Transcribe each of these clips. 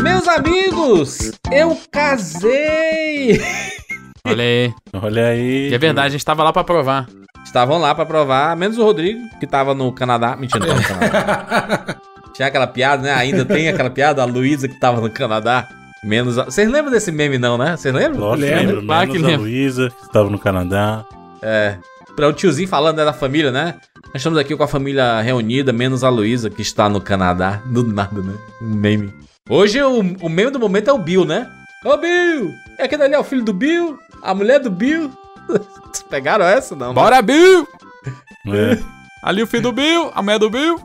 Meus amigos, eu casei! Olha aí. Olha aí. E é verdade, a gente tava lá pra provar. Estavam lá pra provar, menos o Rodrigo, que tava no Canadá. Mentira, não tava no Canadá. Tinha aquela piada, né? Ainda tem aquela piada, a Luísa que tava no Canadá. Menos a... Vocês lembram desse meme, não, né? Vocês lembram? Lógico, Lembro, lembro. claro que Menos a lembro. Luísa, que estava no Canadá. É. Pra o tiozinho falando né, da família, né? Nós estamos aqui com a família reunida, menos a Luísa, que está no Canadá. Do nada, né? Um meme. Hoje o, o meme do momento é o Bill, né? Ô Bill! É aquele ali é o filho do Bill? A mulher do Bill? Vocês pegaram essa, não? né? Bora, Bill! É. Ali o filho do Bill, a mulher do Bill.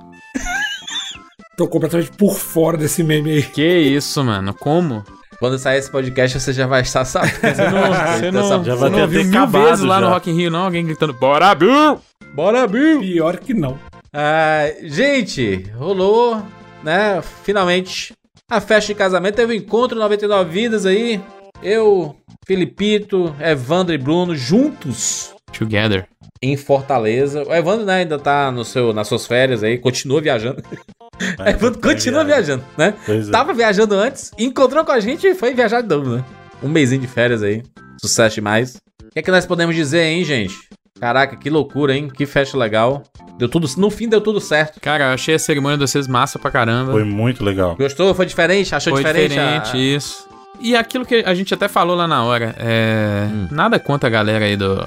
Tô completamente por fora desse meme aí. Que isso, mano? Como? Quando sair esse podcast, você já vai estar sabendo. Você não, você não, Essa- já você vai não ter até mil acabado vezes lá no já. Rock in Rio, não? Alguém gritando, bora, Bill! Bora, Bill! Pior que não. Ah, gente, rolou, né? Finalmente, a festa de casamento teve um encontro 99 vidas aí. Eu, Filipito, Evandro e Bruno juntos Together. em Fortaleza. O Evandro né, ainda tá no seu, nas suas férias aí, continua viajando. O Evandro continua viajando, né? Pois é. Tava viajando antes, encontrou com a gente e foi viajar de novo, né? Um mêsinho de férias aí. Sucesso demais. O que é que nós podemos dizer, hein, gente? Caraca, que loucura, hein? Que festa legal. Deu tudo, no fim deu tudo certo. Cara, eu achei a cerimônia de vocês massa pra caramba. Foi muito legal. Gostou? Foi diferente? Achou Foi diferente? diferente, a- isso. E aquilo que a gente até falou lá na hora, é. Nada contra a galera aí do,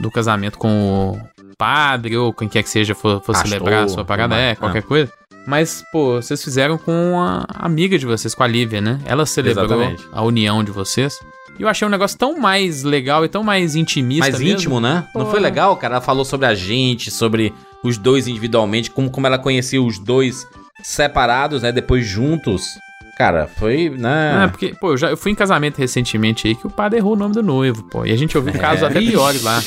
do casamento com o padre ou quem quer que seja for, for Pastor, celebrar a sua parada, é, mais. qualquer coisa. Mas, pô, vocês fizeram com a amiga de vocês, com a Lívia, né? Ela celebrou Exatamente. a união de vocês. E eu achei um negócio tão mais legal e tão mais intimista Mais mesmo. íntimo, né? Não Pô. foi legal, cara? Ela falou sobre a gente, sobre os dois individualmente, como, como ela conhecia os dois separados, né? Depois juntos. Cara, foi, É, né? porque, pô, eu, já, eu fui em casamento recentemente aí que o padre errou o nome do noivo, pô. E a gente ouviu casos até piores lá.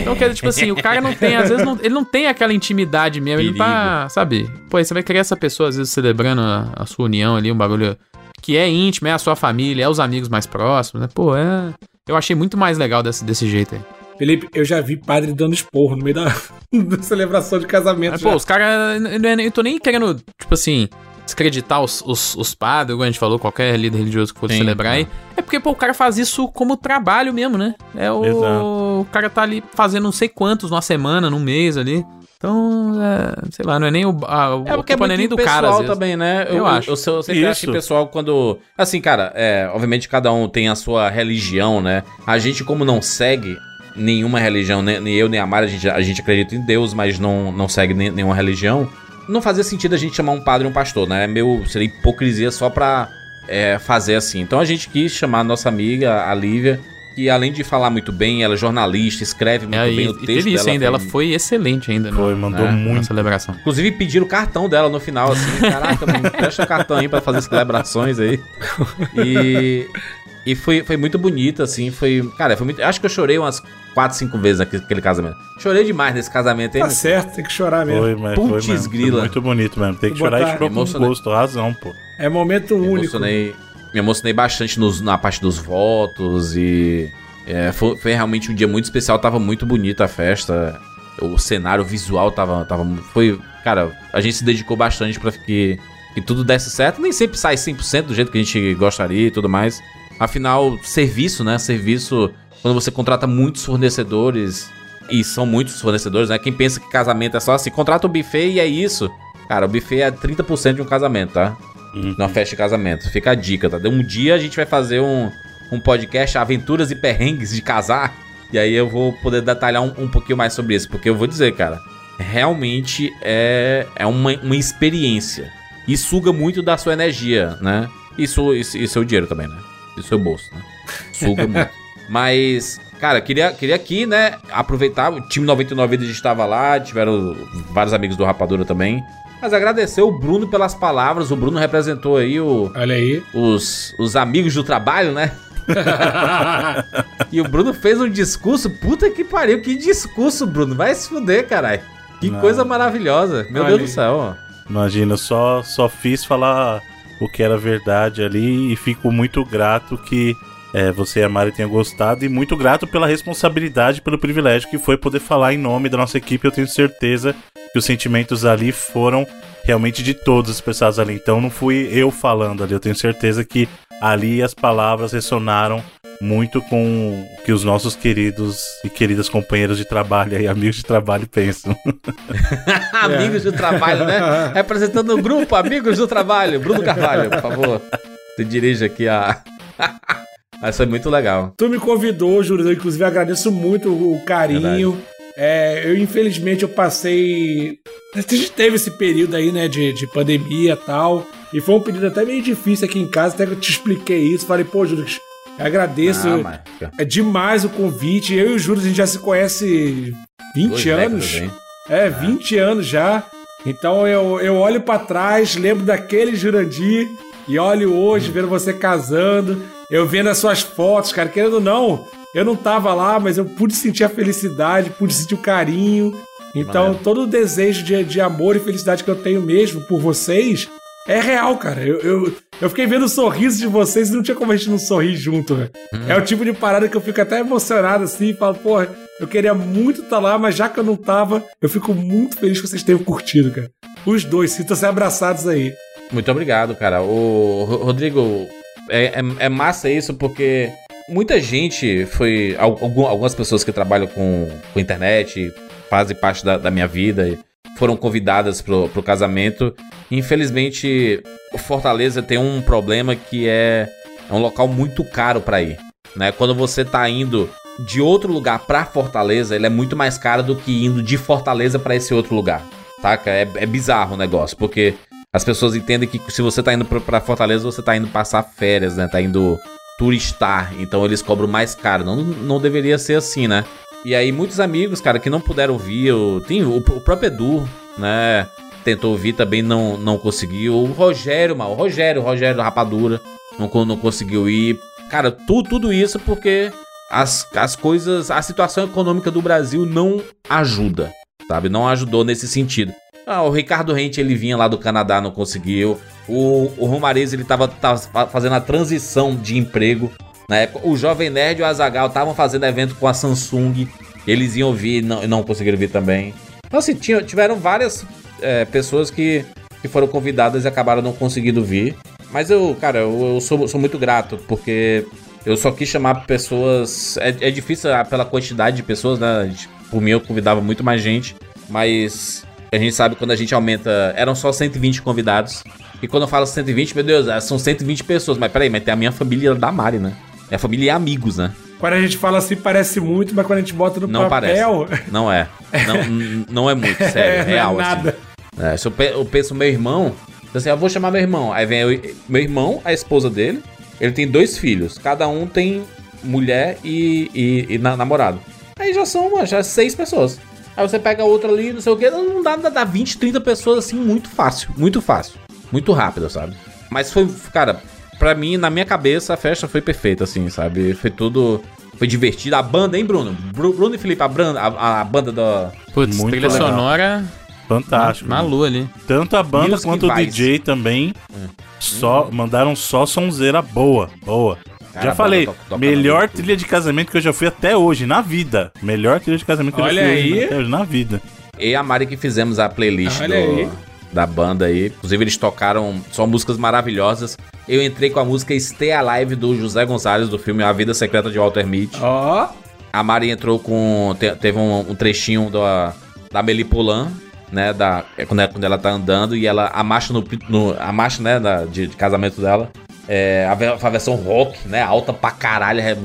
Então, quer dizer, tipo assim, o cara não tem, às vezes, não- ele não tem aquela intimidade mesmo. Ele não tá, sabe? Pô, aí você vai querer essa pessoa, às vezes, celebrando a, a sua união ali, um bagulho que é íntimo, é a sua família, é os amigos mais próximos, né? Pô, é. Eu achei muito mais legal desse, desse jeito aí. Felipe, eu já vi padre dando esporro no meio da, da celebração de casamento. Mas, pô, os caras. Eu, eu tô nem querendo, tipo assim, descreditar os, os, os padres, como a gente falou, qualquer líder religioso que for Sim, celebrar aí. É porque, pô, o cara faz isso como trabalho mesmo, né? É o. Exato. O cara tá ali fazendo não sei quantos numa semana, num mês ali. Então, é, sei lá, não é nem o. A, o É porque é culpa não é nem do cara, às pessoal vezes. também, né? Eu acho. Eu, eu sempre acho que Isso. o pessoal, quando. Assim, cara, é, obviamente cada um tem a sua religião, né? A gente, como não segue nenhuma religião, né? nem eu nem a Mara, a gente, a gente acredita em Deus, mas não, não segue nem- nenhuma religião. Não fazia sentido a gente chamar um padre e um pastor, né? É meio. Seria hipocrisia só pra é, fazer assim. Então a gente quis chamar a nossa amiga, a Lívia. Que além de falar muito bem, ela é jornalista, escreve muito É, bem e, o e texto teve isso dela ainda, ela foi excelente ainda no- Foi, mandou né? na muito. celebração. Inclusive pediram o cartão dela no final, assim, caraca, mano, presta o cartão aí pra fazer as celebrações aí. E, e foi, foi muito bonito, assim, foi... Cara, foi muito... Acho que eu chorei umas 4, 5 vezes naquele casamento. Chorei demais nesse casamento aí. Tá certo, tem que chorar mesmo. Foi, mas Putz, foi, mesmo. Foi grila. muito bonito mesmo. Tem que Vou chorar botar- e ficou com gosto, razão, pô. É momento me único. emocionei, me emocionei bastante nos- na parte dos votos e... é, foi, foi realmente um dia muito especial, tava muito bonita a festa. O cenário visual tava, tava... Foi... Cara, a gente se dedicou bastante pra que, que tudo desse certo. Nem sempre sai 100% do jeito que a gente gostaria e tudo mais. Afinal, serviço, né? Serviço, quando você contrata muitos fornecedores, e são muitos fornecedores, né? Quem pensa que casamento é só assim, contrata um buffet e é isso. Cara, o buffet é 30% de um casamento, tá? Uhum. Numa festa de casamento. Fica a dica, tá? Um dia a gente vai fazer um, um podcast Aventuras e Perrengues de Casar. E aí eu vou poder detalhar um, um pouquinho mais sobre isso. Porque eu vou dizer, cara, realmente é, é uma, uma experiência. E suga muito da sua energia, né? Isso, isso, e seu dinheiro também, né? E seu bolso, né? Suga muito. Mas, cara, queria, queria aqui, né, aproveitar. O time 99 Vidas estava lá, tiveram vários amigos do Rapadura também. Mas agradecer o Bruno pelas palavras. O Bruno representou aí o, Olha aí. os, os amigos do trabalho, né? E o Bruno fez um discurso. Puta que pariu, que discurso, Bruno. Vai se fuder, caralho. Que Não. coisa maravilhosa. Meu Olha Deus do aí. céu. Imagina, eu só, só fiz falar o que era verdade ali e fico muito grato que é, você e a Mari tenham gostado e muito grato pela responsabilidade, pelo privilégio que foi poder falar em nome da nossa equipe. Eu tenho certeza que os sentimentos ali foram realmente de todas as pessoas ali. Então não fui eu falando ali. Eu tenho certeza que ali as palavras ressonaram muito com o que os nossos queridos e queridas companheiros de trabalho e amigos de trabalho pensam. amigos do trabalho, né? Representando o grupo Amigos do Trabalho. Bruno Carvalho, por favor. Se dirige aqui a. Mas foi muito legal. Tu me convidou, Júlio. Eu, inclusive, agradeço muito o carinho. É, eu, infelizmente, eu passei. A gente teve esse período aí, né, de, de pandemia e tal. E foi um período até meio difícil aqui em casa, até que eu te expliquei isso. Falei, pô, Júlio, agradeço. Ah, é demais o convite. Eu e o Júlio, a gente já se conhece 20 Dois anos. Décadas, é, 20 ah. anos já. Então eu, eu olho para trás, lembro daquele Jurandir e olho hoje, hum. vendo você casando, eu vendo as suas fotos, cara, querendo ou não, eu não tava lá, mas eu pude sentir a felicidade, pude sentir o carinho. Então, Mano. todo o desejo de, de amor e felicidade que eu tenho mesmo por vocês é real, cara. Eu, eu, eu fiquei vendo o sorriso de vocês e não tinha como a gente não sorrir junto, velho. Hum. É o tipo de parada que eu fico até emocionado assim e falo, porra, eu queria muito estar tá lá, mas já que eu não tava, eu fico muito feliz que vocês tenham curtido, cara. Os dois, sintam-se abraçados aí. Muito obrigado, cara. O Rodrigo, é, é, é massa isso porque muita gente foi. Algumas pessoas que trabalham com, com internet, fazem parte da, da minha vida, foram convidadas pro, pro casamento. Infelizmente, Fortaleza tem um problema que é, é um local muito caro para ir. Né? Quando você tá indo de outro lugar para Fortaleza, ele é muito mais caro do que indo de Fortaleza para esse outro lugar. Saca? É, é bizarro o negócio, porque as pessoas entendem que se você tá indo para Fortaleza, você tá indo passar férias, né? Tá indo turistar, então eles cobram mais caro. Não, não deveria ser assim, né? E aí muitos amigos, cara, que não puderam ouvir, o, tem o, o próprio Edu, né? Tentou ouvir, também não, não conseguiu. O Rogério, mal, o Rogério, o Rogério Rapadura, não, não conseguiu ir. Cara, tu, tudo isso porque as, as coisas, a situação econômica do Brasil não ajuda, sabe? Não ajudou nesse sentido. Ah, o Ricardo Rente, ele vinha lá do Canadá, não conseguiu. O, o Romariz, ele tava, tava fazendo a transição de emprego. Na época, o Jovem Nerd e o Azagal estavam fazendo evento com a Samsung. Eles iam vir e não, não conseguiram vir também. Então, assim, tinha, tiveram várias é, pessoas que, que foram convidadas e acabaram não conseguindo vir. Mas eu, cara, eu, eu sou, sou muito grato, porque eu só quis chamar pessoas. É, é difícil ah, pela quantidade de pessoas, né? Por mim, eu convidava muito mais gente. Mas a gente sabe quando a gente aumenta. Eram só 120 convidados. E quando eu falo 120, meu Deus, é, são 120 pessoas. Mas peraí, mas tem a minha família da Mari, né? É família e amigos, né? Quando a gente fala assim, parece muito, mas quando a gente bota no não papel. Parece. Não é. Não, não é muito, sério. É, real. É nada. Assim. É, se eu, eu penso meu irmão, assim, eu vou chamar meu irmão. Aí vem eu, meu irmão, a esposa dele. Ele tem dois filhos. Cada um tem mulher e, e, e namorado. Aí já são, mano, já seis pessoas. Aí você pega outra ali, não sei o que, não dá, dá, dá 20, 30 pessoas assim, muito fácil, muito fácil. Muito rápido, sabe? Mas foi, cara, pra mim, na minha cabeça, a festa foi perfeita, assim, sabe? Foi tudo. Foi divertido. A banda, hein, Bruno? Bruno e Felipe, a, banda, a, a banda da. Putz, muito trilha legal. sonora. Fantástico. Malu ali. Tanto a banda Music quanto o DJ também. É. Só, mandaram só sonzeira boa. Boa. Cara, já falei, toca, toca melhor trilha de casamento que eu já fui até hoje, na vida. Melhor trilha de casamento que Olha eu já fui aí. Hoje, até hoje, na vida. E a Mari que fizemos a playlist do, da banda aí. Inclusive, eles tocaram só músicas maravilhosas. Eu entrei com a música Stay Alive do José Gonzalez, do filme A Vida Secreta de Walter Mitty. Ó. Oh. A Mari entrou com. Teve um, um trechinho da, da Melipolan, né? Da, é quando, ela, quando ela tá andando e ela. A marcha no. no a marcha, né? Da, de, de casamento dela é, a, a, versão rock, né? Alta pra caralho, é,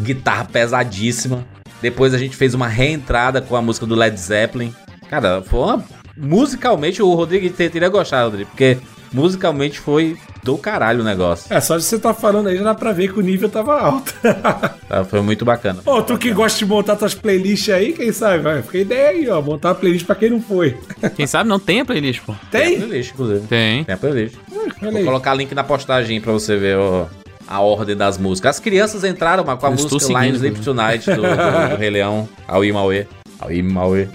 guitarra pesadíssima. Depois a gente fez uma reentrada com a música do Led Zeppelin. Cara, foi uma. Musicalmente, o Rodrigo teria gostado, Rodrigo, porque musicalmente foi do caralho o negócio. É, só de você tá falando aí já dá pra ver que o nível tava alto. tá, foi muito bacana. Ô, tu que gosta de montar tuas playlists aí, quem sabe? Vai, fica ideia aí, ó. Montar a playlist pra quem não foi. Quem sabe não tem a playlist, pô. Tem? Tem a playlist, inclusive. Tem. Tem a playlist. Vou colocar link na postagem pra você ver ó, a ordem das músicas. As crianças entraram com a Eu música Lions Sleep Tonight do, do, do Rei Leão, ao Imauê. Ao Imauê.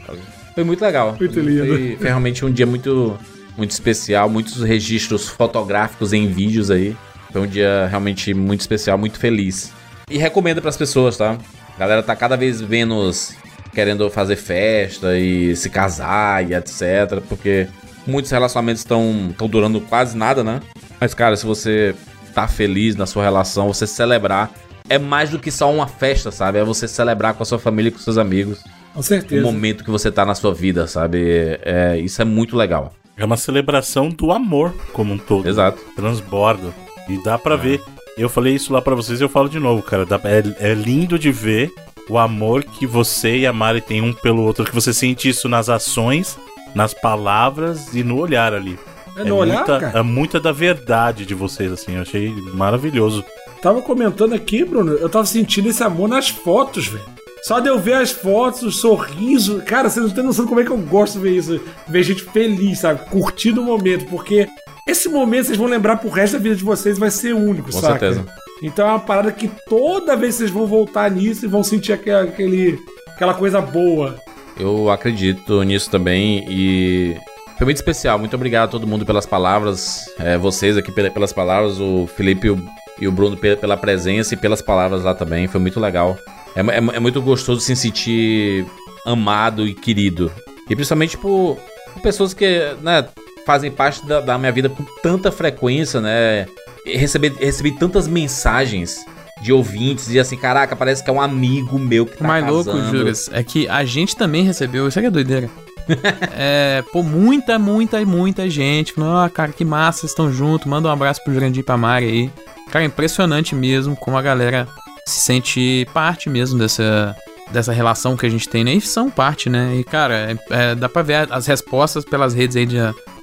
Foi muito legal. Muito lindo. Foi, foi realmente um dia muito, muito especial, muitos registros fotográficos em vídeos aí. Foi um dia realmente muito especial, muito feliz. E recomendo para as pessoas, tá? A galera tá cada vez menos querendo fazer festa e se casar e etc. Porque Muitos relacionamentos estão durando quase nada, né? Mas, cara, se você tá feliz na sua relação, você celebrar é mais do que só uma festa, sabe? É você celebrar com a sua família e com seus amigos. Com certeza. O momento que você tá na sua vida, sabe? É, isso é muito legal. É uma celebração do amor como um todo. Exato. Transborda. E dá para é. ver. Eu falei isso lá para vocês e eu falo de novo, cara. É, é lindo de ver o amor que você e a Mari têm um pelo outro. Que você sente isso nas ações, nas palavras e no olhar ali. É, no é olhar, muita, cara? é muita da verdade de vocês, assim. Eu achei maravilhoso. Tava comentando aqui, Bruno, eu tava sentindo esse amor nas fotos, velho. Só de eu ver as fotos, o sorriso. Cara, vocês não têm noção como é que eu gosto de ver isso. Ver gente feliz, sabe? Curtindo o momento. Porque esse momento vocês vão lembrar pro resto da vida de vocês vai ser único, Com saca? certeza. Então é uma parada que toda vez vocês vão voltar nisso e vão sentir aquele, aquela coisa boa. Eu acredito nisso também e foi muito especial. Muito obrigado a todo mundo pelas palavras. É, vocês aqui pelas palavras, o Felipe e o, e o Bruno pela presença e pelas palavras lá também. Foi muito legal. É, é, é, muito gostoso se sentir amado e querido. E principalmente por, por pessoas que né, fazem parte da, da, minha vida com tanta frequência, né? Receber, recebi tantas mensagens de ouvintes e assim, caraca, parece que é um amigo meu que tá o mais casando. louco, Juras, é que a gente também recebeu, isso aqui é doideira. é, pô, muita, muita, muita gente falando, ah, cara, que massa, estão juntos, manda um abraço pro Jurandir e pra Mari aí. Cara, impressionante mesmo como a galera se sente parte mesmo dessa, dessa relação que a gente tem, né? E são parte, né? E, cara, é, é, dá pra ver as respostas pelas redes aí de,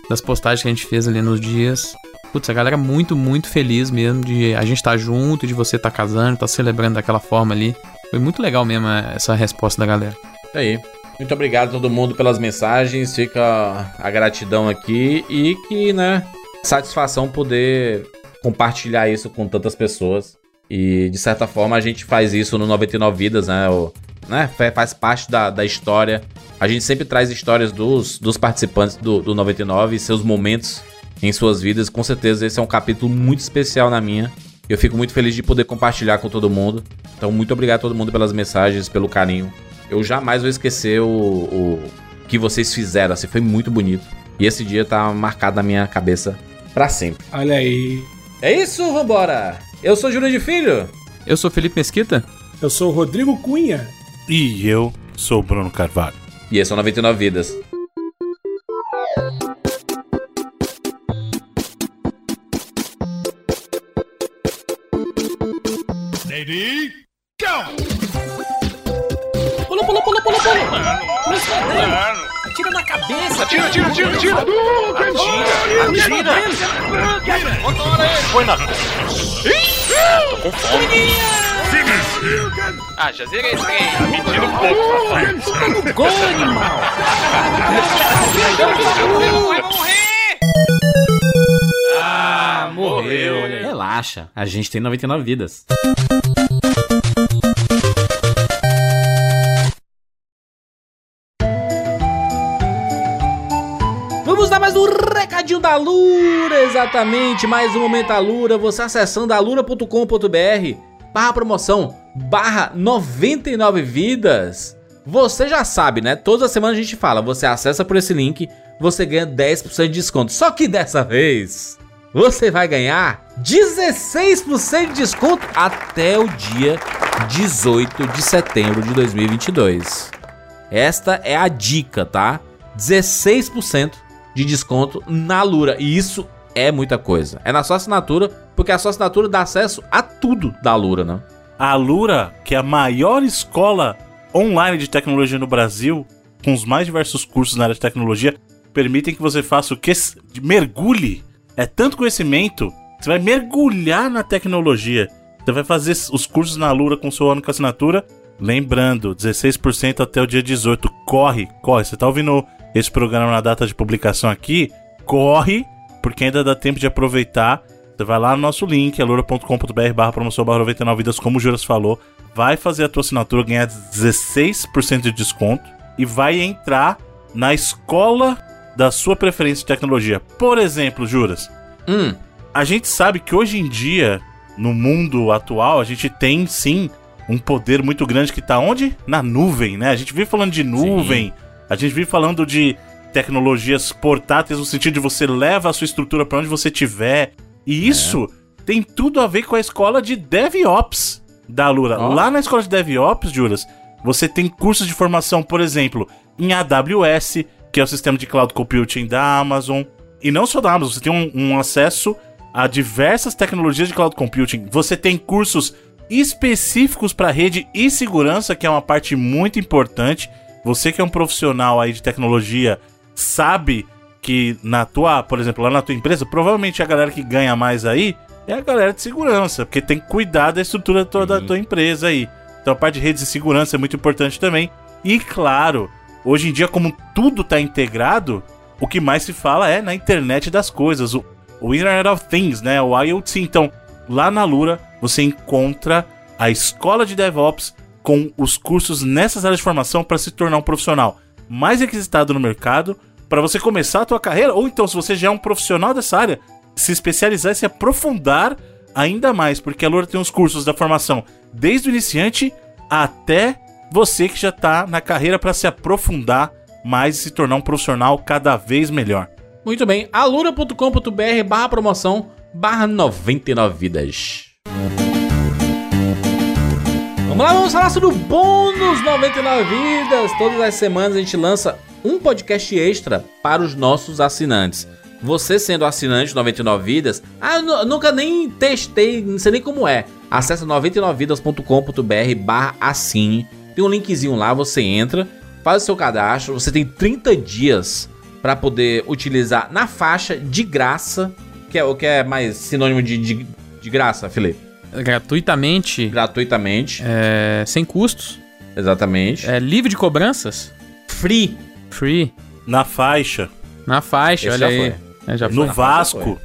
das postagens que a gente fez ali nos dias. Putz, a galera muito, muito feliz mesmo de a gente estar tá junto, de você estar tá casando, tá celebrando daquela forma ali. Foi muito legal mesmo essa resposta da galera. É aí. Muito obrigado a todo mundo pelas mensagens. Fica a gratidão aqui e que, né, satisfação poder compartilhar isso com tantas pessoas. E de certa forma a gente faz isso no 99 Vidas, né? O, né? Faz parte da, da história. A gente sempre traz histórias dos, dos participantes do, do 99 e seus momentos em suas vidas. Com certeza esse é um capítulo muito especial na minha. Eu fico muito feliz de poder compartilhar com todo mundo. Então, muito obrigado a todo mundo pelas mensagens, pelo carinho. Eu jamais vou esquecer o, o que vocês fizeram. Assim, foi muito bonito. E esse dia tá marcado na minha cabeça para sempre. Olha aí. É isso, vambora! Eu sou Júlio de Filho. Eu sou Felipe Mesquita. Eu sou Rodrigo Cunha. E eu sou Bruno Carvalho. E esse é o 99 Vidas. Lady, go! Pula, pula, pula, pula, pula! Pula escondendo! Atira na cabeça! Atira, atira, atira, atira! Atira! Atira! Põe na... Tô com fome! Ah, já zerei esse trem! Tá mentindo um pouco, safado! No gol, animal! Vai morrer! Ah, morreu! Relaxa, a gente tem 99 vidas. Recadinho da Lura, exatamente, mais um momento da Lura, você acessando alura.com.br, barra promoção, barra 99 vidas. Você já sabe, né? Toda semana a gente fala, você acessa por esse link, você ganha 10% de desconto. Só que dessa vez, você vai ganhar 16% de desconto até o dia 18 de setembro de 2022. Esta é a dica, tá? 16% de desconto na Lura. E isso é muita coisa. É na sua assinatura, porque a sua assinatura dá acesso a tudo da Lura, né? A Lura, que é a maior escola online de tecnologia no Brasil, com os mais diversos cursos na área de tecnologia, permitem que você faça o que? Mergulhe. É tanto conhecimento, você vai mergulhar na tecnologia. Você vai fazer os cursos na Lura com sua única assinatura. Lembrando, 16% até o dia 18. Corre, corre. Você tá ouvindo esse programa na data de publicação aqui? Corre, porque ainda dá tempo de aproveitar. Você vai lá no nosso link, alura.com.br barra promoção barra 99 vidas, como o Juras falou. Vai fazer a tua assinatura, ganhar 16% de desconto e vai entrar na escola da sua preferência de tecnologia. Por exemplo, Juras, Hum, a gente sabe que hoje em dia, no mundo atual, a gente tem sim um poder muito grande que tá onde? Na nuvem, né? A gente vive falando de nuvem, a gente vive falando de tecnologias portáteis no sentido de você leva a sua estrutura para onde você tiver. E isso tem tudo a ver com a escola de DevOps da Lura. Ó. Lá na escola de DevOps, Juras, você tem cursos de formação, por exemplo, em AWS, que é o sistema de cloud computing da Amazon. E não só da Amazon, você tem um, um acesso a diversas tecnologias de cloud computing. Você tem cursos específicos para rede e segurança, que é uma parte muito importante. Você que é um profissional aí de tecnologia sabe que na tua, por exemplo, lá na tua empresa, provavelmente a galera que ganha mais aí é a galera de segurança, porque tem que cuidar da estrutura toda da tua empresa aí. Então a parte de redes de segurança é muito importante também. E claro, hoje em dia como tudo tá integrado, o que mais se fala é na internet das coisas, o, o Internet of Things, né, o IoT. Então, lá na Lura você encontra a escola de DevOps com os cursos nessas áreas de formação para se tornar um profissional mais requisitado no mercado, para você começar a tua carreira, ou então se você já é um profissional dessa área, se especializar e se aprofundar ainda mais, porque a Lura tem os cursos da formação desde o iniciante até você que já tá na carreira para se aprofundar mais e se tornar um profissional cada vez melhor. Muito bem, alura.com.br barra promoção barra 99 vidas. Vamos lá, vamos falar sobre o bônus 99 vidas. Todas as semanas a gente lança um podcast extra para os nossos assinantes. Você sendo assinante 99 vidas, ah, nunca nem testei, não sei nem como é. Acesse 99vidas.com.br barra assine. Tem um linkzinho lá, você entra, faz o seu cadastro, você tem 30 dias para poder utilizar na faixa de graça, que é o que é mais sinônimo de, de, de graça, Felipe. Gratuitamente, Gratuitamente, é, sem custos, exatamente. é livre de cobranças, Free. free, Na faixa, na faixa, Esse olha já aí. foi. É, já no foi. Vasco,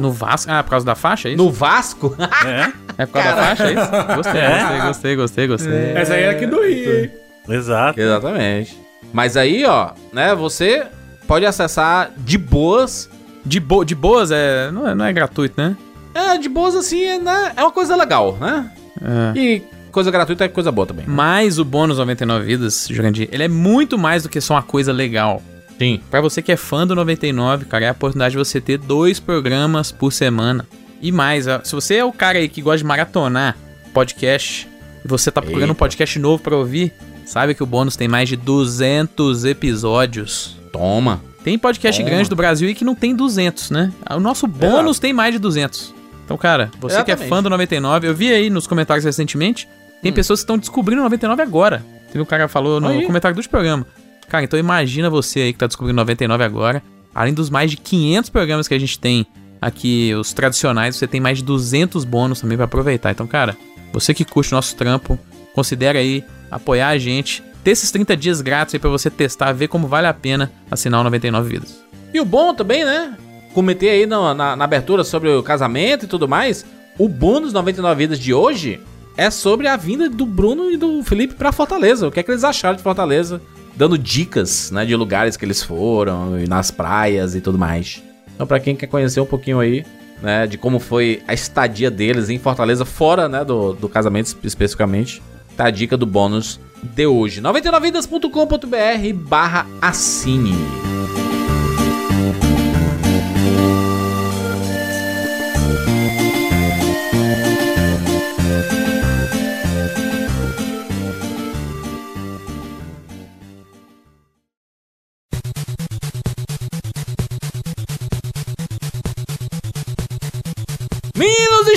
No Vasco. Ah, por causa da faixa, é isso? No Vasco? é, É por causa da faixa, é isso? Gostei, É. gostei, gostei, gostei, gostei. Essa aí é aqui do Rio, hein? exato. Exatamente. Mas aí, ó, né, você pode acessar de boas. De, bo de boas, é, não, é, não é gratuito, né? É, de boas assim, é, né, é uma coisa legal, né? É. E coisa gratuita é coisa boa também. Mas o bônus 99 vidas, Jurandir, ele é muito mais do que só uma coisa legal. Sim. Pra você que é fã do 99, cara, é a oportunidade de você ter dois programas por semana. E mais, se você é o cara aí que gosta de maratonar podcast, e você tá procurando um Eita. podcast novo pra ouvir, sabe que o bônus tem mais de 200 episódios. Toma. Tem podcast Toma. grande do Brasil aí que não tem 200, né? O nosso bônus tem mais de 200. Então, cara, você que é Exatamente. fã do 99, eu vi aí nos comentários recentemente, tem pessoas que estão descobrindo o 99 agora. Teve um cara que falou no Aí. comentário do programa. Cara, então imagina você aí que tá descobrindo 99 agora. Além dos mais de 500 programas que a gente tem aqui, os tradicionais, você tem mais de 200 bônus também pra aproveitar. Então, cara, você que curte o nosso trampo, considera aí apoiar a gente, ter esses 30 dias grátis aí pra você testar, ver como vale a pena assinar o 99 Vidas. E o bom também, né? Comentei aí na, na, na abertura sobre o casamento e tudo mais. O bônus 99 vidas de hoje é sobre a vinda do Bruno e do Felipe pra Fortaleza. O que é que eles acharam de Fortaleza? Dando dicas, né, de lugares que eles foram, e nas praias e tudo mais. Então, pra quem quer conhecer um pouquinho aí, né, de como foi a estadia deles em Fortaleza, fora, né, do, do casamento especificamente, tá a dica do bônus de hoje. 99vidas.com.br barra assine.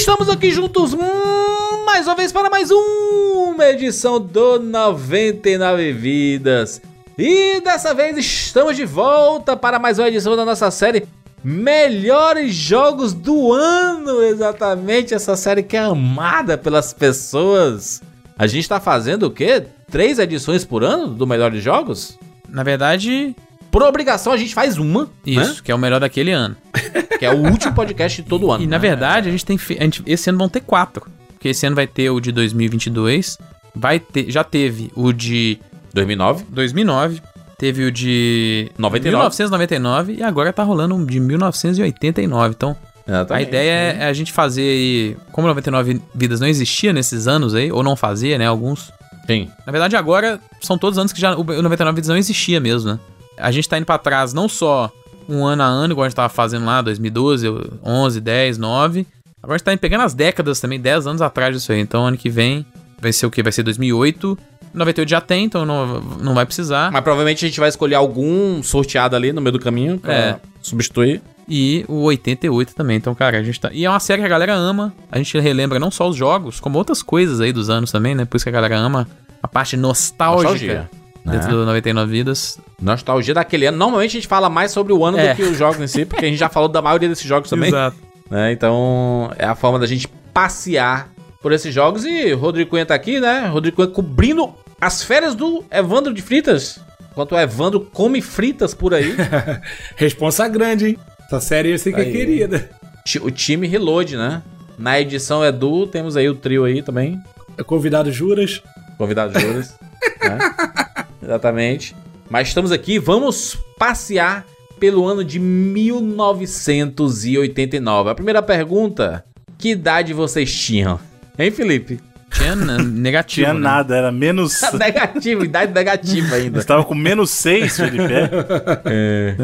Estamos aqui juntos hum, mais uma vez para mais uma edição do 99 Vidas. E dessa vez estamos de volta para mais uma edição da nossa série Melhores Jogos do Ano. Exatamente, essa série que é amada pelas pessoas. A gente tá fazendo o quê? Três edições por ano do Melhores Jogos? Na verdade, Por obrigação, a gente faz uma. isso, né? que é o melhor daquele ano. Que é o último podcast de todo ano. E na né? verdade, a gente tem. a gente- esse ano vão ter quatro. Porque esse ano vai ter o de 2022. Vai ter. Já teve o de 2009. 2009. Teve o de 99. 1999 e agora tá rolando um de 1989. Então, a Exatamente. ideia é, é a gente fazer aí. Como 99 vidas não existia nesses anos aí, ou não fazia, né? Alguns. Sim. Na verdade, agora são todos anos que já o 99 vidas não existia mesmo, né? A gente tá indo pra trás não só um ano a ano, igual a gente tava fazendo lá, 2012, 11, 10, 9. Agora a gente tá indo pegando as décadas também, 10 anos atrás disso aí. Então ano que vem vai ser o quê? Vai ser 2008. 98 já tem, então não, não vai precisar. Mas provavelmente a gente vai escolher algum sorteado ali no meio do caminho pra É. substituir. E o 88 também. Então, cara, a gente tá. E é uma série que a galera ama. A gente relembra não só os jogos, como outras coisas aí dos anos também, né? Por isso que a galera ama a parte nostálgica Nostalgia. Dentro É. do 99 Vidas. Nostalgia daquele ano. Normalmente a gente fala mais sobre o ano É. do que os jogos em si, porque a gente já falou da maioria desses jogos também. Exato. né? Então é a forma da gente passear por esses jogos. E o Rodrigo Cunha tá aqui, né? Rodrigo Cunha cobrindo as férias do Evandro de Fritas. Enquanto o Evandro come fritas por aí. Responsa grande, hein? Essa série eu sei que é Aí. querida. Ti- o time Reload, né? Na edição Edu, temos aí o trio aí também. Convidado Juras. Convidados juros. né? Exatamente. Mas estamos aqui, vamos passear pelo ano de 1989. A primeira pergunta: que idade vocês tinham? Hein, Felipe? Tinha negativo. Tinha né? nada, era menos. Negativo, idade negativa ainda. Você tava com menos 6, Felipe? é? É,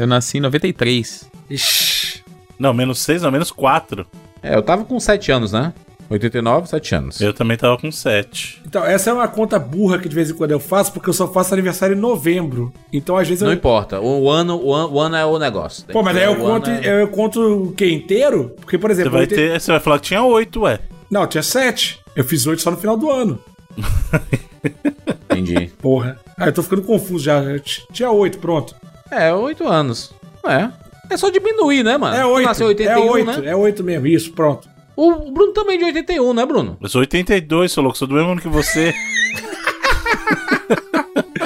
eu nasci em 93. Ixi. Não, menos 6, não, menos 4. É, eu tava com 7 anos, né? 89, 7 anos. Eu também tava com 7. Então, essa é uma conta burra que de vez em quando eu faço, porque eu só faço aniversário em novembro. Então, às vezes Não eu. importa, o ano, o ano, o ano é o negócio. Pô, mas daí eu O ano conto, é- eu conto o quê? Inteiro? Porque, por Você exemplo, vai, eu te- ter, você vai falar que tinha 8, ué. Não, tinha sete. Eu fiz oito só no final do ano. Entendi. Porra. Ah, eu tô ficando confuso já. Eu Tinha oito, pronto. É, 8 anos. É. É só diminuir, né, mano? É Tu oito. Nasceu em 81, é oito. né? É oito mesmo. Isso, pronto. O Bruno também é de 81, né, Bruno? Eu sou 82, seu louco, sou do mesmo ano que você.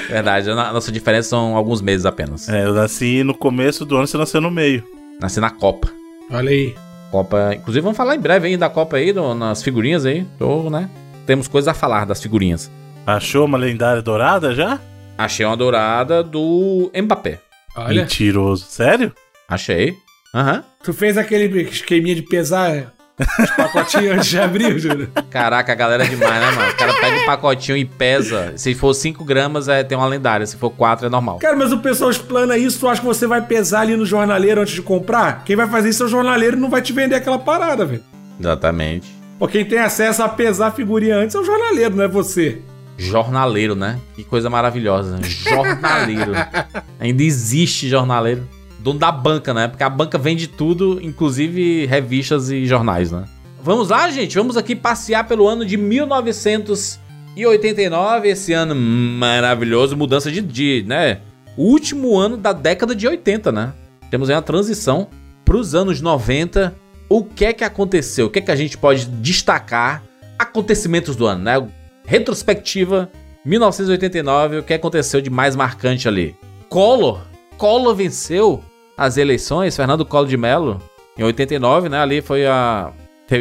Verdade, a nossa diferença são alguns meses apenas. é, eu nasci no começo do ano, você nasceu no meio. Nasci na Copa. Olha aí. Copa. Inclusive, vamos falar em breve aí da Copa aí, do- nas figurinhas aí. Tô, né? Temos coisa a falar das figurinhas. Achou uma lendária dourada já? Achei uma dourada do Mbappé. Olha. Mentiroso. Sério? Achei. Aham. Tu fez aquele esqueminha de pesar os pacotinhos antes de abrir, Júlio? Caraca, a galera é demais, né, mano? O cara pega um pacotinho e pesa. Se for 5 gramas, é, tem uma lendária. Se for 4, é normal. Cara, mas o pessoal explana isso, tu acha que você vai pesar ali no jornaleiro antes de comprar? Quem vai fazer isso é o jornaleiro e não vai te vender aquela parada, velho. Exatamente. Pô, quem tem acesso a pesar a figurinha antes é o jornaleiro, não é você. Jornaleiro, né? Que coisa maravilhosa. Jornaleiro. Ainda existe jornaleiro. Dono da banca, né? Porque a banca vende tudo, inclusive revistas e jornais, né? Vamos lá, gente. Vamos aqui passear pelo ano de 1989. Esse ano maravilhoso. Mudança de, de né? O último ano da década de 80, né? Temos aí uma transição para os anos 90. O que é que aconteceu? O que é que a gente pode destacar? Acontecimentos do ano, né? Retrospectiva 1989, o que aconteceu de mais marcante ali? Collor, Collor venceu as eleições, Fernando Collor de Mello, em 89, né? Ali foi a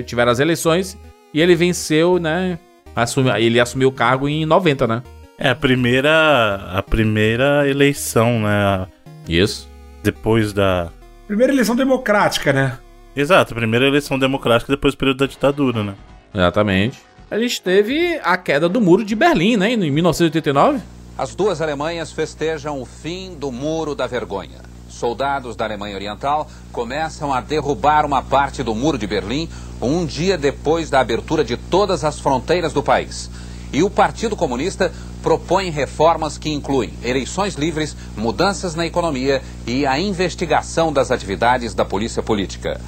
tiveram as eleições e ele venceu, né? Assumiu, ele assumiu o cargo em 90, né? É a primeira. A primeira eleição, né? Isso. Depois da. Primeira eleição democrática, né? Exato, primeira eleição democrática depois do período da ditadura, né? Exatamente. A gente teve a queda do muro de Berlim, né? Em 1989. As duas Alemanhas festejam o fim do Muro da Vergonha. Soldados da Alemanha Oriental começam a derrubar uma parte do Muro de Berlim um dia depois da abertura de todas as fronteiras do país. E o Partido Comunista propõe reformas que incluem eleições livres, mudanças na economia e a investigação das atividades da polícia política.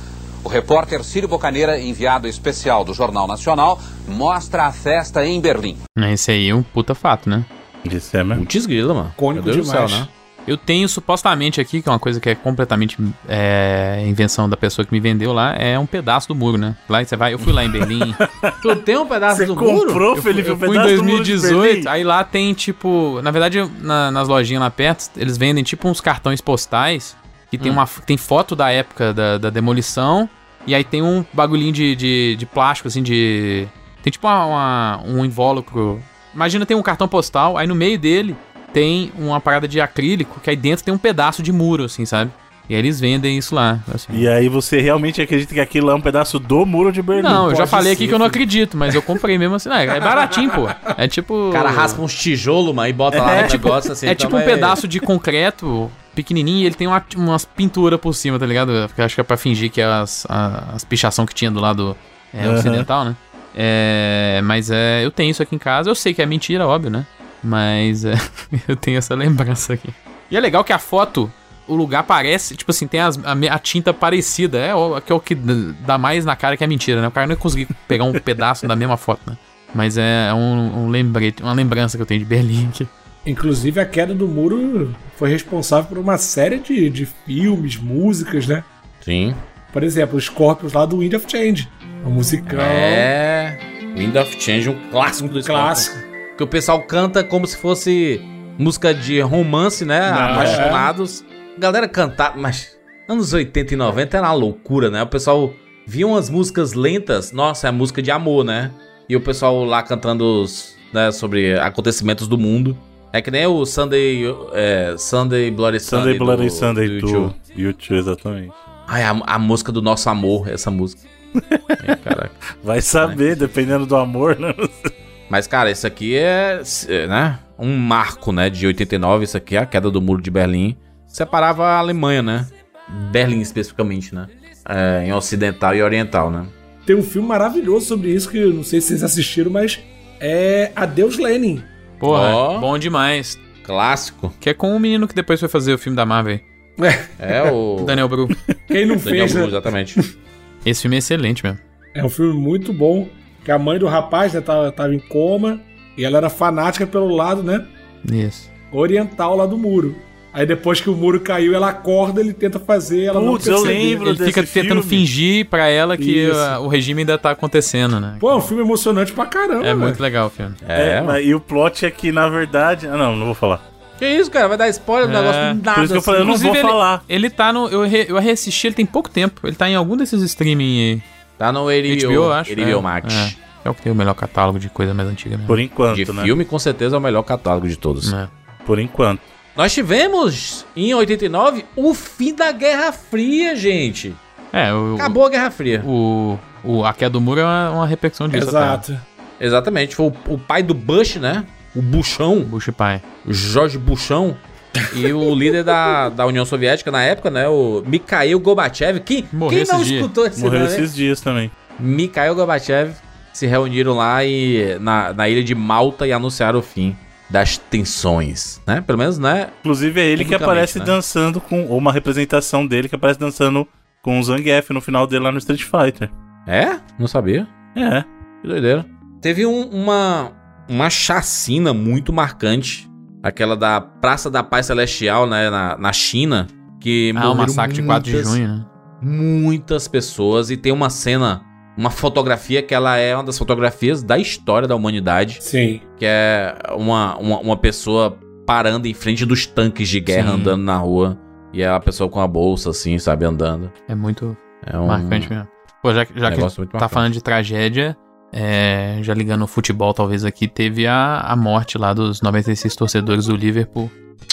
O repórter Círio Bocaneira, enviado especial do Jornal Nacional, mostra a festa em Berlim. Esse aí é um puta fato, né? Isso é mesmo. Putz grila, mano. Cônico Meu Deus demais. do céu, né? Eu tenho supostamente aqui, que é uma coisa que é completamente é, invenção da pessoa que me vendeu lá, é um pedaço do muro, né? Lá você vai, eu fui lá em Berlim. Tu tem um pedaço Você do muro? comprou, eu fui, Felipe, eu um fui em pedaço do muro de 2018, Berlim? aí lá tem tipo, na verdade, na- nas lojinhas lá perto, eles vendem tipo uns cartões postais que Hum. tem uma tem foto da época da, da demolição e aí tem um bagulhinho de, de, de plástico assim de tem tipo uma, uma- um invólucro. Imagina tem um cartão postal, aí no meio dele tem uma parada de acrílico que aí dentro tem um pedaço de muro assim, sabe? E aí eles vendem isso lá. assim. E aí você realmente acredita que aquilo é um pedaço do muro de Berlim? Não, eu já falei aqui ser, que eu não acredito, mas eu comprei mesmo assim. Não, é baratinho, pô. É tipo. O cara raspa uns tijolos, mano, e bota lá É no tipo, negócio assim. é então tipo um pedaço de concreto pequenininho e ele tem uma, umas pinturas por cima, tá ligado? Porque eu acho que é pra fingir que é as, a- as pichação que tinha do lado é, Aham. ocidental, né? É, mas é, eu tenho isso aqui em casa. Eu sei que é mentira, óbvio, né? Mas é, eu tenho essa lembrança aqui. E é legal que a foto, o lugar parece, tipo assim, tem as- a, a tinta parecida. É o, que é o que dá mais na cara que é mentira, né? O cara não ia conseguir pegar um pedaço da mesma foto, né? Mas é um, um lembrete, uma lembrança que eu tenho de Berlim aqui. Inclusive, a queda do muro foi responsável por uma série de, de filmes, músicas, né? Sim. Por exemplo, os Scorpions lá do Wind of Change. Um musical É. Wind of Change, um clássico do clássico. Scorpions. Que o pessoal canta como se fosse música de romance, né? Não, Apaixonados. Galera cantar, mas anos 80 e 90 era uma loucura, né? O pessoal via umas músicas lentas, nossa, é música de amor, né? E o pessoal lá cantando os, né, sobre acontecimentos do mundo. É que nem o Sunday, é, Sunday Bloody Sunday, Sunday Bloody do, Sunday do U2. YouTube, exatamente. Ai, a, a música do nosso amor, essa música. É. Vai saber, dependendo do amor, né? Mas, cara, isso aqui é, é, né, um marco, né, de 89. Isso aqui é a queda do Muro de Berlim. Separava a Alemanha, né? Berlim, especificamente, né? É, em ocidental e oriental, né? Tem um filme maravilhoso sobre isso que eu não sei se vocês assistiram, mas é Adeus Lenin. Porra, Ó. bom demais. Clássico. Que é com o menino que depois foi fazer o filme da Marvel. É o... O Daniel Bru. Quem não Daniel fez, Bru, né? exatamente. Esse filme é excelente mesmo. É um filme muito bom. Que a mãe do rapaz, né, tava, tava em coma. E ela era fanática pelo lado, né? Isso. Oriental lá do muro. Aí depois que o muro caiu, ela acorda, ele tenta fazer, ela Putz, não eu perceber. lembro. Ele desse fica tentando filme. fingir pra ela que uh, o regime ainda tá acontecendo, né? Pô, é um filme emocionante pra caramba. É velho. muito legal o filme. É, É, e o plot é que, na verdade. Ah, não, não vou falar. Que isso, cara? Vai dar spoiler do É, negócio nada. Por isso que eu falei, eu não Inclusive, vou ele- falar. Ele tá no. Eu, re, eu reassisti, ele tem pouco tempo. Ele tá em algum desses streaming Tá no. HBO, HBO, eu acho. HBO é, Max. É, é o que tem o melhor catálogo de coisa mais antiga mesmo. Por enquanto, De né? filme, com certeza, é o melhor catálogo de todos. É. Por enquanto. Nós tivemos, em 89, o fim da Guerra Fria, gente. É, o, Acabou a Guerra Fria. o, o, a queda do muro é uma, uma repercussão disso. Exato. Exatamente. Foi o, o pai do Bush, né? O Buchão, Até. Bush pai. Jorge Buchão. E o líder da, da União Soviética na época, né? O Mikhail Gorbachev. Quem, Morreu quem não esses dias. escutou esse Morreu nome? né? esses dias também. Mikhail Gorbachev se reuniram lá e, na, na ilha de Malta e anunciaram o fim das tensões, né? Pelo menos, né? Inclusive é ele que aparece né? dançando com. Ou uma representação dele que aparece dançando com o Zangief no final dele lá no Street Fighter. É? Não sabia. É. Que doideira. Teve um- uma, uma chacina muito marcante. Aquela da Praça da Paz Celestial, né? Na, na China. Que Ah, o massacre de 4 de muitas- junho, né? Muitas pessoas. E tem uma cena, uma fotografia que ela é uma das fotografias da história da humanidade. Sim. Que é uma, uma, uma pessoa parando em frente dos tanques de guerra, Sim. andando na rua. E é a pessoa com a bolsa, assim, sabe, andando. É muito É um marcante mesmo. Pô, já, já que tá marcante. falando de tragédia, é, já ligando o futebol talvez aqui, teve a, a morte lá dos 96 torcedores do Liverpool.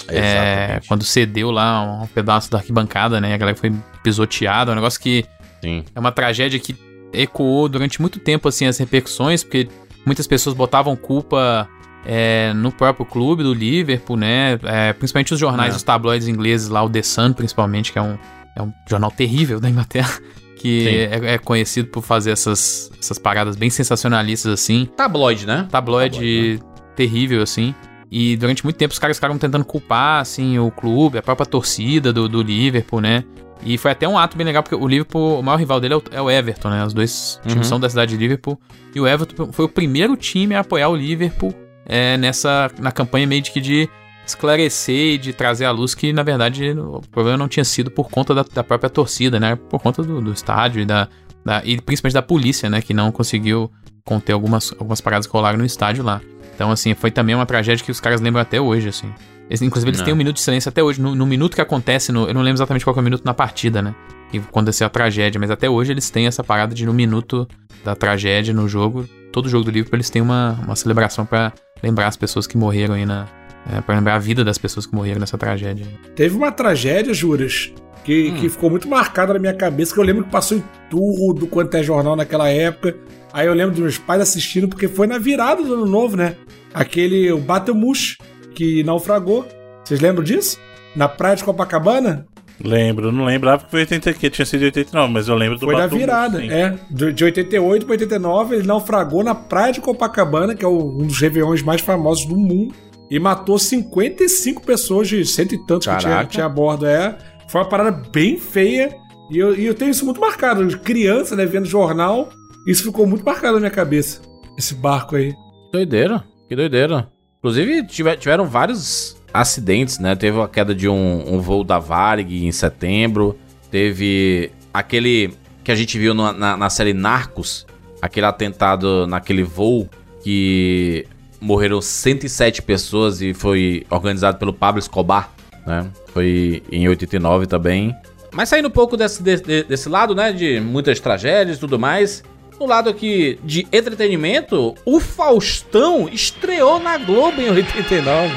É, quando cedeu lá um pedaço da arquibancada, né? A galera foi pisoteada, um negócio que Sim. é uma tragédia que ecoou durante muito tempo, assim, as repercussões, porque muitas pessoas botavam culpa é, no próprio clube do Liverpool, né? É, principalmente os jornais, É. os tabloides ingleses lá, o The Sun, principalmente, que é um, é um jornal terrível da Inglaterra, que é, é conhecido por fazer essas, essas paradas bem sensacionalistas, assim. Tabloide, né? Tabloide Tabloide, terrível, assim. E durante muito tempo os caras ficaram tentando culpar, assim, o clube, a própria torcida do, do Liverpool, né? E foi até um ato bem legal, porque o Liverpool, o maior rival dele é o, é o Everton, né? Os dois Uhum. times são da cidade de Liverpool. E o Everton foi o primeiro time a apoiar o Liverpool é, nessa, na campanha meio de que de esclarecer e de trazer à luz que, na verdade, o problema não tinha sido por conta da, da própria torcida, né? Por conta do, do estádio e, da, da- e principalmente da polícia, né? Que não conseguiu conter algumas, algumas paradas que rolaram no estádio lá. Então, assim, foi também uma tragédia que os caras lembram até hoje, assim. Eles- inclusive, eles Não. têm um minuto de silêncio até hoje. No, no minuto que acontece, no- eu não lembro exatamente qual é o minuto na partida, né? Que aconteceu a tragédia, mas até hoje eles têm essa parada de no minuto da tragédia no jogo. Todo jogo do Liverpool eles têm uma, uma celebração pra lembrar as pessoas que morreram aí na, É, pra lembrar a vida das pessoas que morreram nessa tragédia. Teve uma tragédia, Juras, que, Hum. que ficou muito marcada na minha cabeça, que eu lembro que passou em tudo quanto é jornal naquela época. Aí eu lembro dos meus pais assistindo, porque foi na virada do ano novo, né? Aquele, o Batemush, que naufragou. Vocês lembram disso? Na praia de Copacabana? Lembro, não lembrava que foi 80 que tinha sido 89, mas eu lembro do Foi na Batum, virada, sim. é. De de 88 para 89, ele naufragou na praia de Copacabana, que é um dos réveillões mais famosos do mundo, e matou 55 pessoas de cento e tantos que tinha, Caraca. a bordo. É. Foi uma parada bem feia, e eu, e eu tenho isso muito marcado. De Criança, né, vendo jornal, isso ficou muito marcado na minha cabeça. Esse barco aí. Doideira, que doideira. Inclusive, tive- tiveram vários acidentes, né? Teve a queda de um, um voo da Varig em setembro. Teve aquele que a gente viu na, na, na série Narcos, aquele atentado naquele voo que morreram 107 pessoas e foi organizado pelo Pablo Escobar, né? Foi em 89 também. Mas saindo um pouco desse, desse, desse lado, né? De muitas tragédias e tudo mais. No lado aqui de entretenimento, o Faustão estreou na Globo em 89.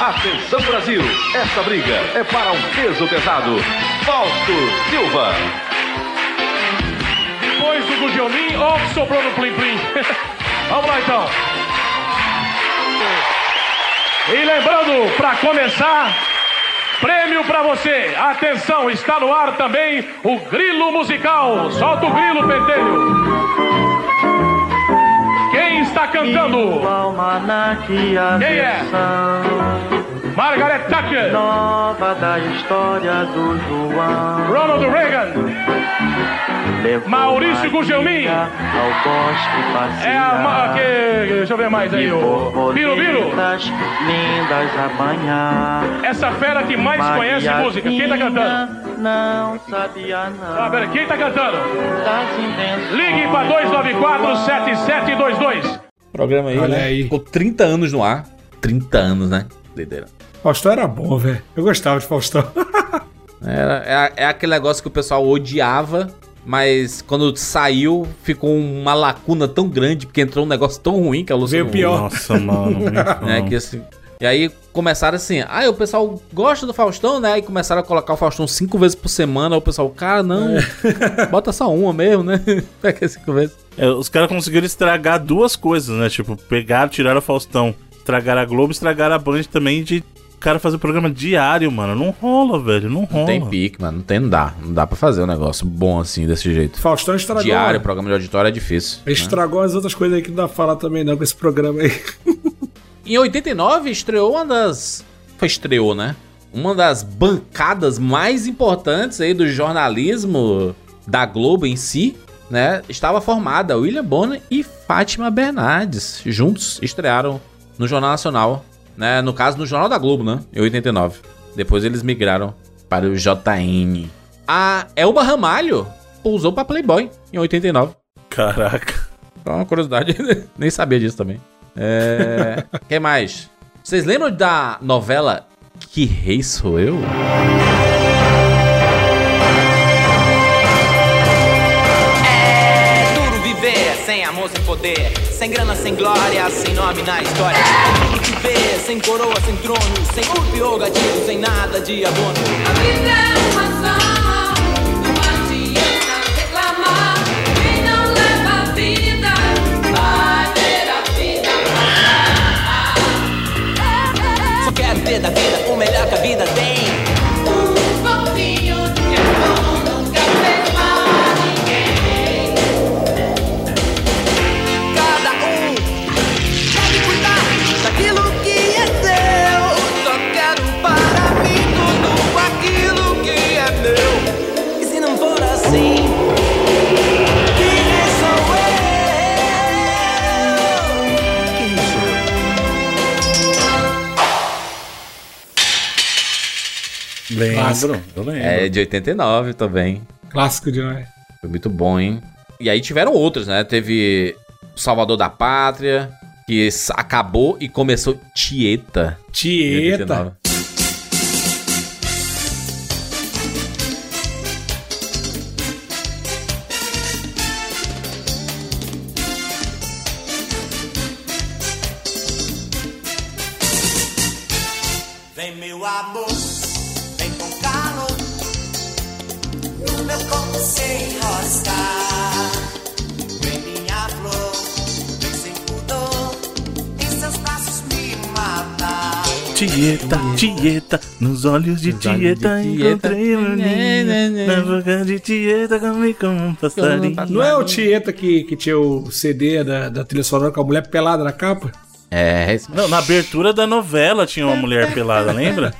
Atenção Brasil, essa briga é para um peso pesado. Fausto Silva. Depois do Gugelmin, ó, o que sobrou no Plim Plim. Vamos lá então. E lembrando, para começar, prêmio para você. Atenção, está no ar também o Grilo Musical. Solta o grilo, pentelho. Quem está cantando? Quem é? Margaret Thatcher. Nova da história do João. Ronald Reagan. Levou Maurício Gugelmin. Maria Ao bosque passear. É a. ma- Que, deixa eu ver mais aí. O Biro Biro. Lindas a banhar. Essa fera que mais conhece música. Quem tá cantando? Não sabia não. Ah, pera, quem tá cantando? Ligue para 294-7722. Programa aí, Olha né? aí. Ficou 30 anos no ar. 30 anos, né? Doideira. Faustão era bom, velho. Eu gostava de Faustão. Era, é, é aquele negócio que o pessoal odiava, mas quando saiu, ficou uma lacuna tão grande, porque entrou um negócio tão ruim que a Luciana. Veio pior. Nossa, mano. né? fala. Que assim, e aí começaram assim, ah, o pessoal gosta do Faustão, né? E começaram a colocar o Faustão cinco vezes por semana. Aí o pessoal, cara, não, bota só uma mesmo, né? Pega cinco vezes. É, os caras conseguiram estragar duas coisas, né? Tipo, pegaram, tiraram o Faustão, estragaram a Globo, estragaram a Band também de cara fazer programa diário, mano. Não rola, velho. Não rola. Não tem pique, mano. Não tem, não dá. Não dá pra fazer um negócio bom assim, desse jeito. Faustão estragou. Diário, né? programa de auditório é difícil. né? Estragou as outras coisas aí que não dá pra falar também, não, com esse programa aí. Em 89 estreou uma das. Foi estreou, né? Uma das bancadas mais importantes aí do jornalismo da Globo em si, né? Estava formada William Bonner e Fátima Bernardes. Juntos estrearam no Jornal Nacional, né? No caso, no Jornal da Globo, né? Em 89. Depois eles migraram para o JN. A Elba Ramalho pousou para Playboy em 89. Caraca. Só uma curiosidade, nem sabia disso também. É. Quem mais? Vocês lembram da novela Que Rei Sou Eu? É duro viver sem amor, sem poder, sem grana, sem glória, sem nome na história. É duro viver sem coroa, sem trono, sem ou gatilho, sem nada de abono. A vida Lembro, eu lembro. É de 89 também. Clássico demais. Foi muito bom, hein? E aí tiveram outros, né? Teve Salvador da Pátria, que acabou e começou Tieta. Tieta. Tieta, Tieta, nos olhos de Tieta encontrei um ninho. Na boca de Tieta comi como um passarinho. Não é o Tieta que, que tinha o CD da, da trilha sonora com a mulher pelada na capa? É, isso. Não, na abertura da novela tinha uma mulher pelada, lembra?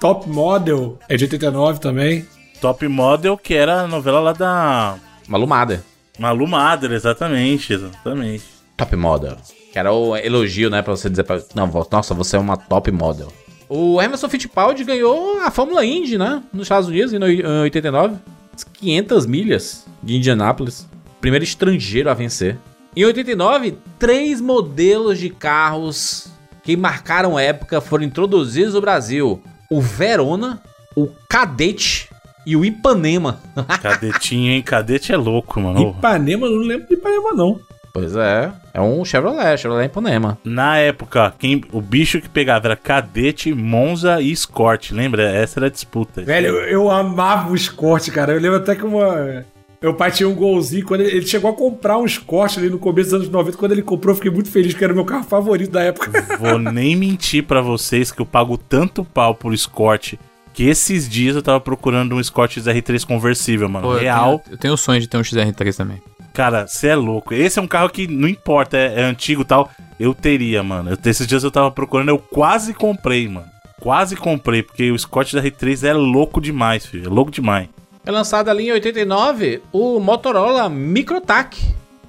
Top Model é de 89 também. Top Model, que era a novela lá da Malumada. Malu Madre, exatamente, exatamente. Top model. Que era o elogio, né? Pra você dizer pra. Não, nossa, você é uma top model. O Emerson Fittipaldi ganhou a Fórmula Indy, né? Nos Estados Unidos, em no- em 89. As 500 milhas de Indianápolis. Primeiro estrangeiro a vencer. Em 89, três modelos de carros que marcaram época foram introduzidos no Brasil: o Verona, o Cadete e o Ipanema. Cadetinho, hein? Cadete é louco, mano. Ipanema, eu não lembro de Ipanema, não. Pois é, é um Chevrolet, Chevrolet Ipanema. Na época, quem, o bicho que pegava era Cadete, Monza e Escort, lembra? Essa era a disputa. Velho, eu, eu amava o Escort, cara. Eu lembro até que uma. Meu pai tinha um golzinho. Quando ele, ele chegou a comprar um Escort ali no começo dos anos 90. Quando ele comprou, eu fiquei muito feliz, porque era o meu carro favorito da época. Vou nem mentir pra vocês que eu pago tanto pau por Escort que esses dias eu tava procurando um Escort XR3 conversível, mano. Pô, eu Real. tenho- Eu tenho o sonho de ter um XR3 também. Cara, você é louco. Esse é um carro que não importa, é, é antigo e tal. Eu teria, mano. Eu- esses dias eu tava procurando, eu quase comprei, mano. Quase comprei, porque o Scott da R3 é louco demais, filho. É louco demais. É lançado ali em 89 o Motorola Microtac,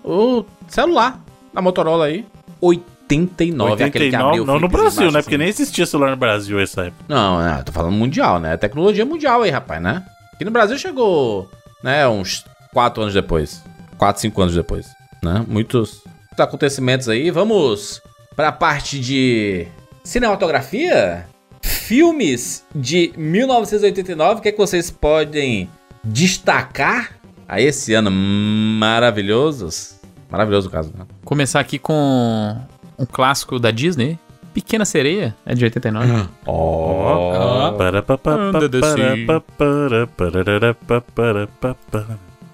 o celular da Motorola aí. 89, aquele que abriu o não no Brasil, embaixo né? Porque assim. nem existia celular no Brasil essa época. Não, não, tô falando mundial, né? Tecnologia mundial aí, rapaz, né? Aqui no Brasil chegou, né, uns 4 anos depois. 4, 5 anos depois, né? Muitos acontecimentos aí. Vamos pra parte de cinematografia? Filmes de 1989, o que, é que vocês podem destacar a esse ano maravilhosos? Maravilhoso o caso, né? Começar aqui com um clássico da Disney. Pequena Sereia, é de 89. Ó, Para, pa,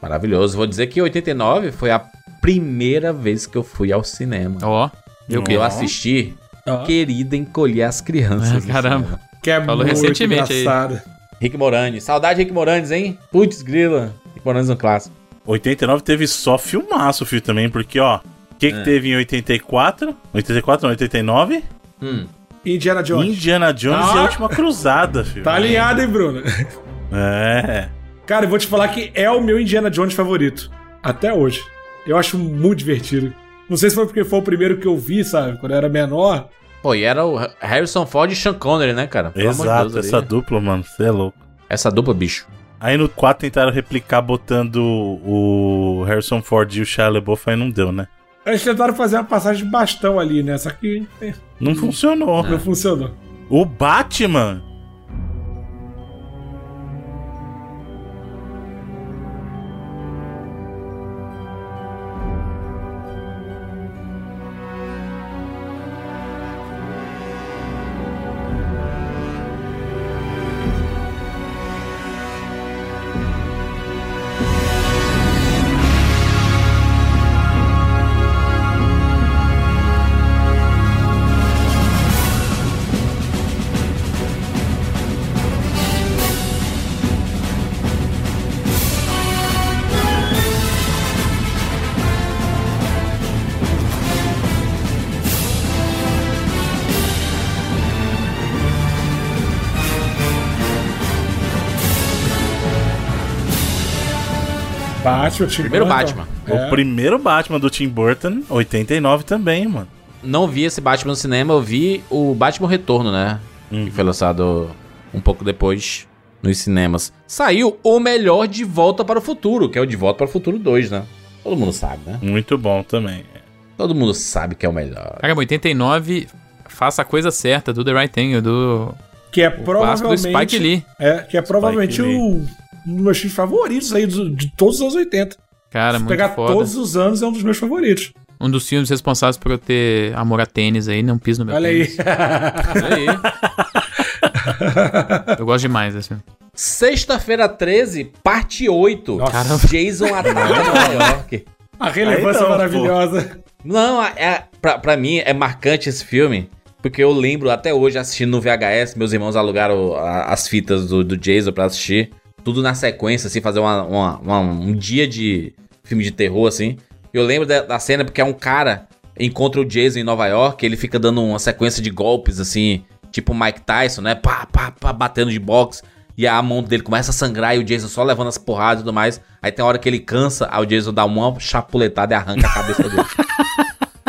Maravilhoso. Vou dizer que 89 foi a primeira vez que eu fui ao cinema. Ó, eu Eu assisti Ó. Querida Encolher as Crianças. no Caramba. cinema. Que é Falou muito recentemente aí. engraçado. Rick Moranis. Saudade de Rick Moranis, hein? Putz, grila. Rick Moranis no clássico. 89 teve só filmaço, filho, também, porque, ó. O que, que É. teve em 84? 84 não, 89? Hum. Indiana Jones. Indiana Jones e Ah. a Última Cruzada, filho. Tá alinhado, hein, Bruno? É. Cara, eu vou te falar que é o meu Indiana Jones favorito. Até hoje. Eu acho muito divertido. Não sei se foi porque foi o primeiro que eu vi, sabe? Quando eu era menor. Pô, e era o Harrison Ford e Sean Connery, né, cara? Pelo amor de Exato, Deus, essa ali. dupla, mano, você é louco. Essa dupla, bicho. Aí no 4 tentaram replicar botando o Harrison Ford e o Shia LaBeouf, aí não deu, né? Eles tentaram fazer uma passagem de bastão ali, né? Só que Não funcionou. não funcionou. O Batman. Batman, Tim Primeiro Burton. Batman. É. O primeiro Batman do Tim Burton, 89 também, mano. Não vi esse Batman no cinema, eu vi o Batman Retorno, né? Que foi lançado um pouco depois nos cinemas. Saiu o melhor De Volta para o Futuro, que é o De Volta para o Futuro 2, né? Todo mundo sabe, né? Muito bom também. Todo mundo sabe que é o melhor. Caramba, 89, faça a coisa certa, do The Right Thing, do Que é do provavelmente. Spike Lee. É, que é provavelmente o, um dos meus filmes favoritos aí de todos os anos 80. Cara, Se muito pegar foda. todos os anos, é um dos meus favoritos. Um dos filmes responsáveis por eu ter amor a tênis aí, não piso no meu Olha aí. tênis. Olha aí. Eu gosto demais desse filme. Sexta-feira 13, parte 8. Nossa. Caramba. Jason ataca Nova York. A relevância Aí não, maravilhosa. Não, é, pra, pra mim é marcante esse filme, porque eu lembro até hoje assistindo no VHS, meus irmãos alugaram a- as fitas do, do Jason pra assistir, tudo na sequência, assim, fazer uma, uma- uma- um dia de filme de terror, assim. Eu lembro da, da cena porque é um cara encontra o Jason em Nova York, ele fica dando uma sequência de golpes, assim, tipo Mike Tyson, né? Pá, pá, pá, batendo de boxe. E a mão dele começa a sangrar e o Jason só levando as porradas e tudo mais. Aí tem uma hora que ele cansa, aí o Jason dá uma chapuletada e arranca a cabeça dele.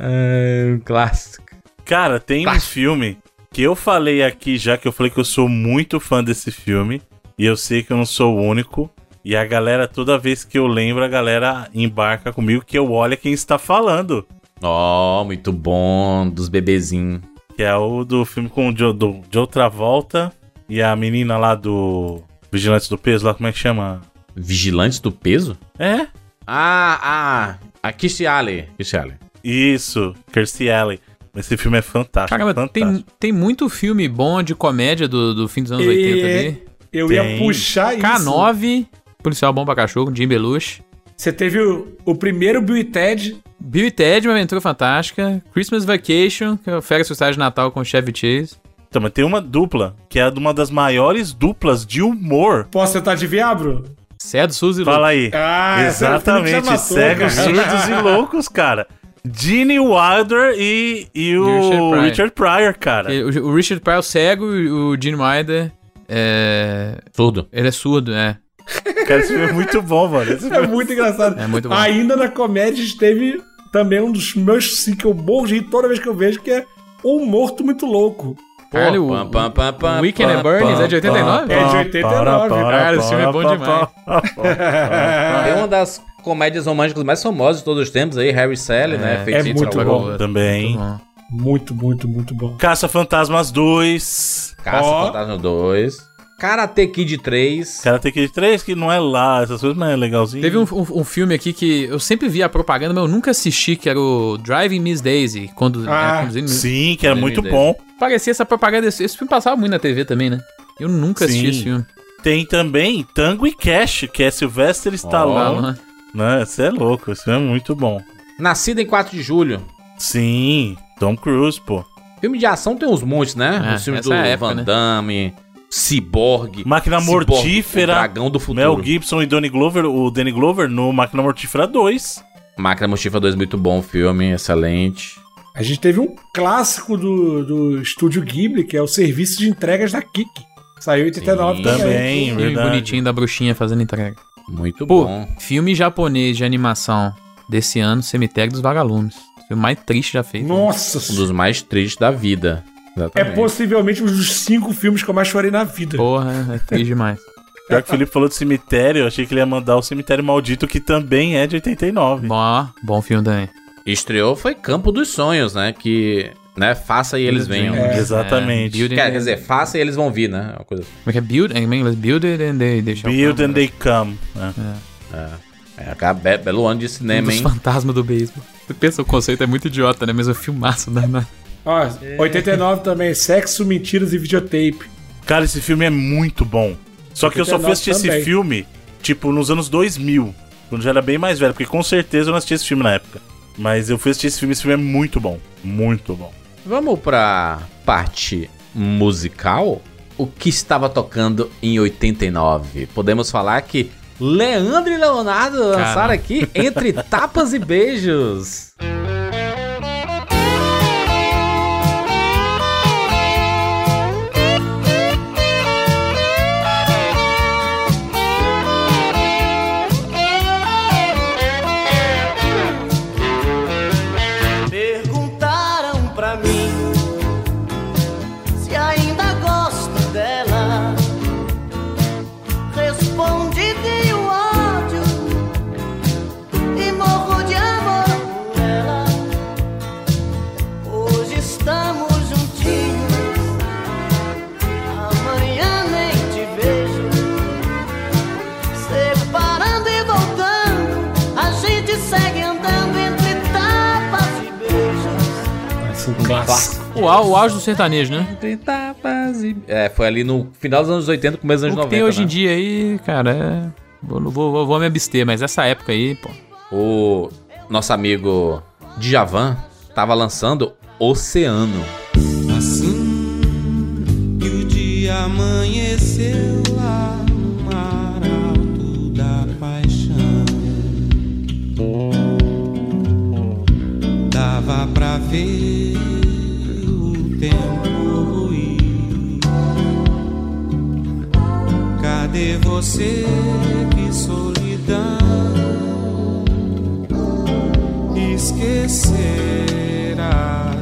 é um clássico. Cara, tem um Clássico. filme que eu falei aqui já que eu falei que eu sou muito fã desse filme. E eu sei que eu não sou o único. E a galera, toda vez que eu lembro, a galera embarca comigo que eu olho quem está falando. Ó, muito bom, dos bebezinhos. Que é o do filme com o Joe, do, Joe Travolta e a menina lá do Vigilantes do Peso, lá como é que chama? Vigilantes do peso? É? Ah, ah, a Kirstie Alley. Kirstie Alley. Isso, Kirstie Alley. Esse filme é fantástico. Caramba, fantástico. tem, tem muito filme bom de comédia do, do fim dos anos E- 80 ali. Eu ia Tem. puxar isso. K9, Policial Bom pra Cachorro, Jim Belushi. Você teve o, o primeiro Bill e Ted. Bill e Ted, Uma Aventura Fantástica. Christmas Vacation, que é o Férias de Natal com o Chevy Chase. Então, mas tem uma dupla, que é uma das maiores duplas de humor. Posso tentar adivinhar, Bro? Cedo, Suzy Fala aí. Ah, é Exatamente, matou, cegos, surdos e loucos, cara. Gene Wilder e, e o Richard Pryor. Richard Pryor, cara. O, o Richard Pryor é o cego e o Gene Wilder é... Surdo. Ele é surdo, é. Cara, esse filme é muito bom, mano. Esse É filme muito engraçado. É muito bom. Ainda na comédia, a gente teve também um dos meus sim que eu morro de rir toda vez que eu vejo, que é Um Morto Muito Louco. Caralho, o, pam, pam, Weekend Bernie's pam, é de 89? É de 89. Caralho, esse filme é bom demais. É uma das comédias românticas mais famosas de todos os tempos aí, Harry Sally, né? É, Feitiço é muito bom. Também. Muito bom. Muito, muito, muito bom. Caça Fantasmas 2. Caça Ó. Fantasma 2. Karate Kid 3. Karate Kid 3, que não é lá, essas coisas, mas é legalzinho. Teve um, um- um filme aqui que eu sempre vi a propaganda, mas eu nunca assisti, que era o Driving Miss Daisy. Quando, Ah, é, conduzindo- Sim, que era muito bom. Parecia essa propaganda. Esse, esse filme passava muito na TV também, né? Eu nunca assisti Sim. esse filme. Tem também Tango e Cash, que é Sylvester Stallone. Stallone. Né? Você é louco, esse filme é muito bom. Nascido em 4 de julho. Sim, Tom Cruise, pô. Filme de ação tem uns montes, né? É, Os filmes do é época, Van né? Damme, Cyborg. Máquina Mortífera. o Dragão do Futuro. Mel Gibson e Donnie Glover, o Danny Glover no Máquina Mortífera 2. Máquina Mortífera 2, muito bom filme, excelente. A gente teve um clássico do, do estúdio Ghibli, que é o serviço de entregas da Kik. Saiu em 89 Sim. também. Também, verdade. bonitinho da bruxinha fazendo entrega. Muito Pô, bom. filme japonês de animação desse ano, Cemitério dos Vagalumes. O filme mais triste já feito. Nossa, Um dos mais tristes da vida. é Exatamente. possivelmente um dos cinco filmes que eu mais chorei na vida. Porra, é triste demais. Já que o Felipe falou de cemitério, eu achei que ele ia mandar o Cemitério Maldito, que também é de 89. bom, bom filme também. Estreou foi Campo dos Sonhos, né? Que, né, faça e eles venham. É. Exatamente. Build Quer, quer dizer, faça e eles vão vir, né? Uma coisa. Como é que é? Build, em inglês, build it and they, they shall Build come, and né? They Come. né? É, be- belo ano de Um cinema, dos hein? fantasmas do beisebol. Você pensa, o conceito é muito idiota, né? Mas o filmaço da... Ó, 89 também, Sexo, Mentiras e Videotape. Cara, esse filme é muito bom. Só que eu só fui 89 assistir esse também. filme, tipo, nos anos 2000. Quando já era bem mais velho, porque com certeza eu não assisti esse filme na época. Mas eu fui assistir esse filme, esse filme é muito bom. Muito bom. Vamos pra parte musical? O que estava tocando em 89? Podemos falar que Leandro e Leonardo lançaram Caramba. aqui Entre Tapas e Beijos. Clássico. O, au- o auge do sertanejo, né? É, foi ali no final dos anos 80, começo dos O anos que 90, tem hoje né? em dia aí, cara, é... Vou, vou, vou, vou me abster, mas essa época aí, pô... O... nosso amigo Djavan tava lançando Oceano. Assim que o dia amanheceu lá no mar alto da paixão, dava pra ver você, que solidão? Esquecerá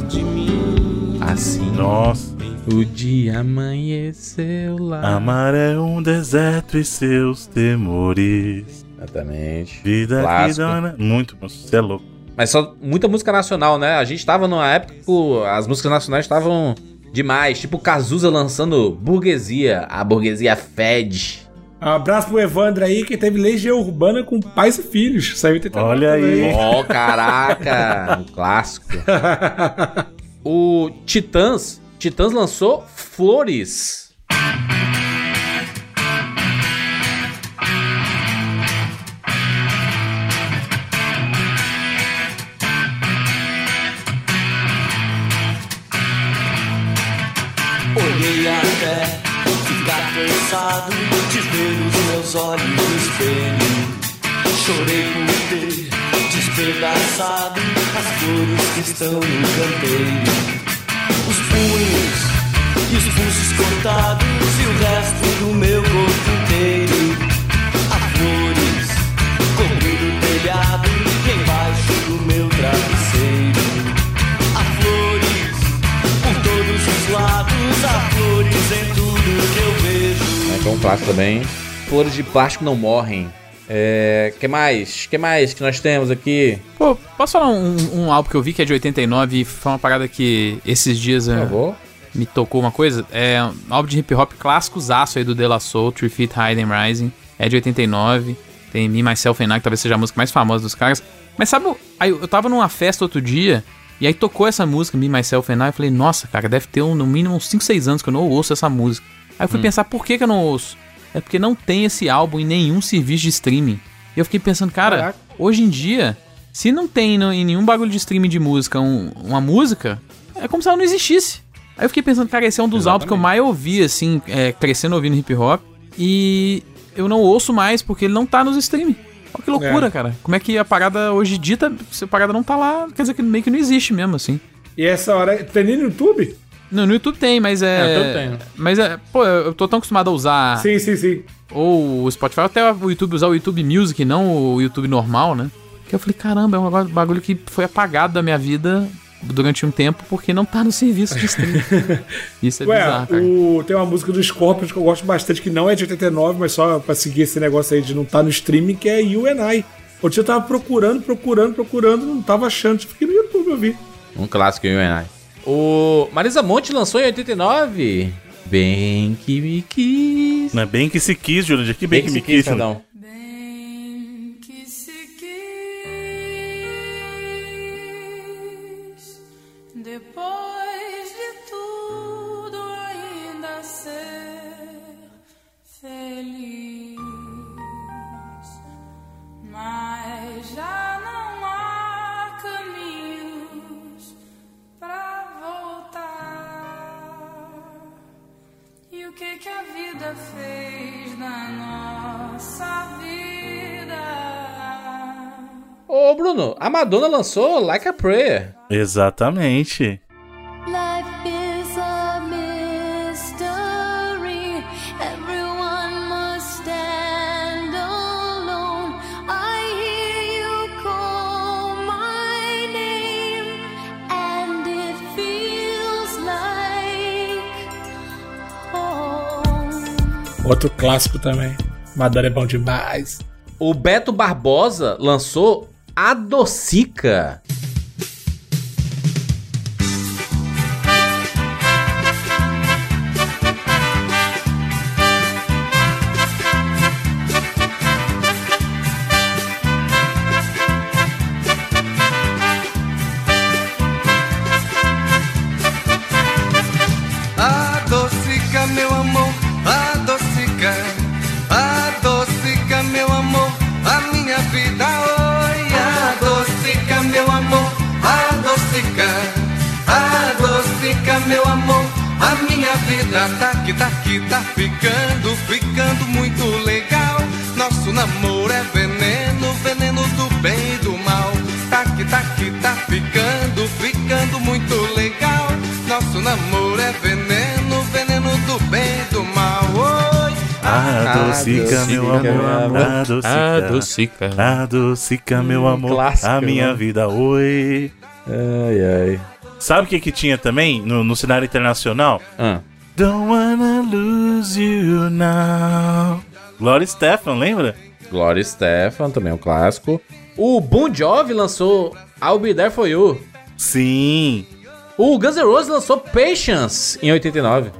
de mim. Assim. Nossa. O dia amanheceu lá. Amar é um deserto e seus temores. Exatamente. Vida que Clássico. dona. Muito, você é louco. Mas só muita música nacional, né? A gente tava numa época que as músicas nacionais estavam demais. Tipo Cazuza lançando Burguesia. A burguesia fede. Um abraço pro Evandro aí, que teve Legião Urbana com pais e filhos. Saiu em 89 Olha aí. Ó, caraca! um clássico. O Titãs. Titãs lançou Flores. Olhei até ficar cansado de ver os meus olhos no espelho. Chorei por ter despedaçado as flores que estão no canteiro. Os punhos e os pulsos cortados e o resto do meu corpo inteiro. Há flores cobrindo o telhado e embaixo do meu travesseiro. Há flores por todos os lados, há flores um clássico também. Flores de plástico não morrem. É. que mais? que mais que nós temos aqui? Pô, posso falar um, um álbum que eu vi que é de 89 e foi uma parada que esses dias Por é, favor. me tocou uma coisa? É um álbum de hip hop clássico zaço aí do De La Soul, Three Feet High and Rising. É de 89. Tem Me, Myself and I, que talvez seja a música mais famosa dos caras. Mas sabe, aí eu tava numa festa outro dia e aí tocou essa música, Me, Myself and I. Eu falei, nossa, cara, deve ter um, no mínimo uns 5, 6 anos que eu não ouço essa música. Aí eu fui pensar, por que, que eu não ouço? É porque não tem esse álbum em nenhum serviço de streaming. E eu fiquei pensando, cara, Caraca. hoje em dia, se não tem no- em nenhum bagulho de streaming de música um- uma música, é como se ela não existisse. Aí eu fiquei pensando, cara, esse é um dos álbuns que eu mais ouvi, assim, é, crescendo ouvindo hip hop. E eu não ouço mais porque ele não tá nos streaming. Olha que loucura, É. cara. Como é que a parada hoje dita, se a parada não tá lá, quer dizer que meio que não existe mesmo, assim. E essa hora. Tem nem no YouTube? No, no YouTube tem, mas é. É, YouTube tem. Mas é. Pô, eu tô tão acostumado a usar Sim, sim, sim. ou o Spotify, até o YouTube usar o YouTube Music, não o YouTube normal, né? Que eu falei, caramba, é um bagulho- que foi apagado da minha vida durante um tempo porque não tá no serviço de streaming. Isso é Ué, bizarro, cara. o- tem uma música do Scorpions que eu gosto bastante, que não é de 89, mas só pra seguir esse negócio aí de não estar no streaming, que é You and I. Outro dia eu tava procurando, procurando, procurando, não tava achando. Fiquei no YouTube, eu vi. Um clássico, You and I. O Marisa Monte lançou em 89. Bem que me quis. Não é bem que se quis, Júlio. Que bem, que, me quis. perdão. Que que a vida fez na nossa vida? Ô, Bruno, a Madonna lançou Like a Prayer. Exatamente. Outro clássico também. Madonna é bom demais. O Beto Barbosa lançou Adocica. Adocica, adocica, Adocica. adocica, meu amor, clássico, a minha né? vida, oi. Ai, ai. Sabe o que que tinha também no, no cenário internacional? Ah. Don't wanna lose you now. Gloria Stefan, lembra? Gloria Stefan, também é um clássico. O Bon Jovi lançou I'll Be There For You. Sim. O Guns N' Roses lançou Patience em 89.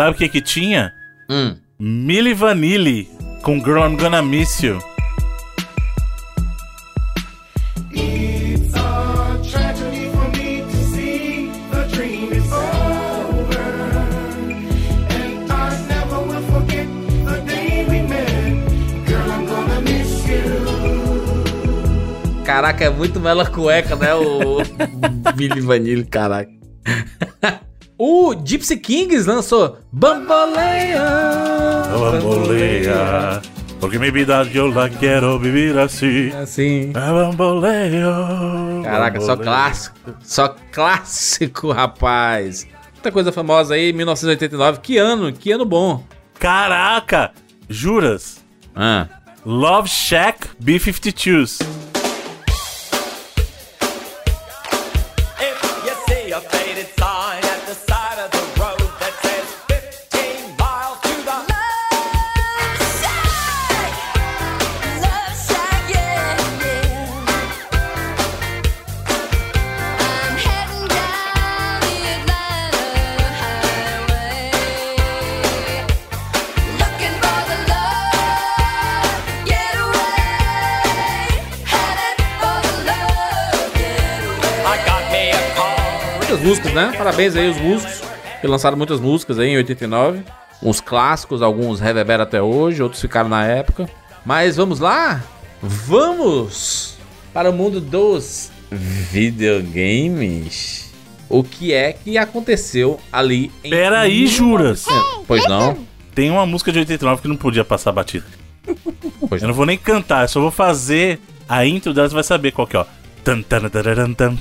Sabe o que que tinha? Hum. Milli Vanilli com Girl I'm Gonna Miss You. Caraca, é muito mela cueca, né? O Billy Vanille, caraca. o Gypsy Kings lançou Bamboleia. Bamboleia. Porque mi vida yo la quiero vivir así. Assim. Bamboleio. Caraca, só clássico. Só clássico, rapaz. Muita coisa famosa aí, 1989. Que ano, que ano bom. Caraca! Juras? Ah. Love Shack B-52s. Músicas, né? Parabéns aí os músicos que lançaram muitas músicas aí em 89. Uns clássicos, alguns reverberam até hoje, outros ficaram na época. Mas vamos lá? Vamos para o mundo dos videogames. O que é que aconteceu ali em. Pera aí, Juras. Pois não? Tem uma música de 89 que não podia passar batida. Pois Eu não vou nem cantar, eu só vou fazer a intro dela, você vai saber qual que é, ó. Tan, tan, tan,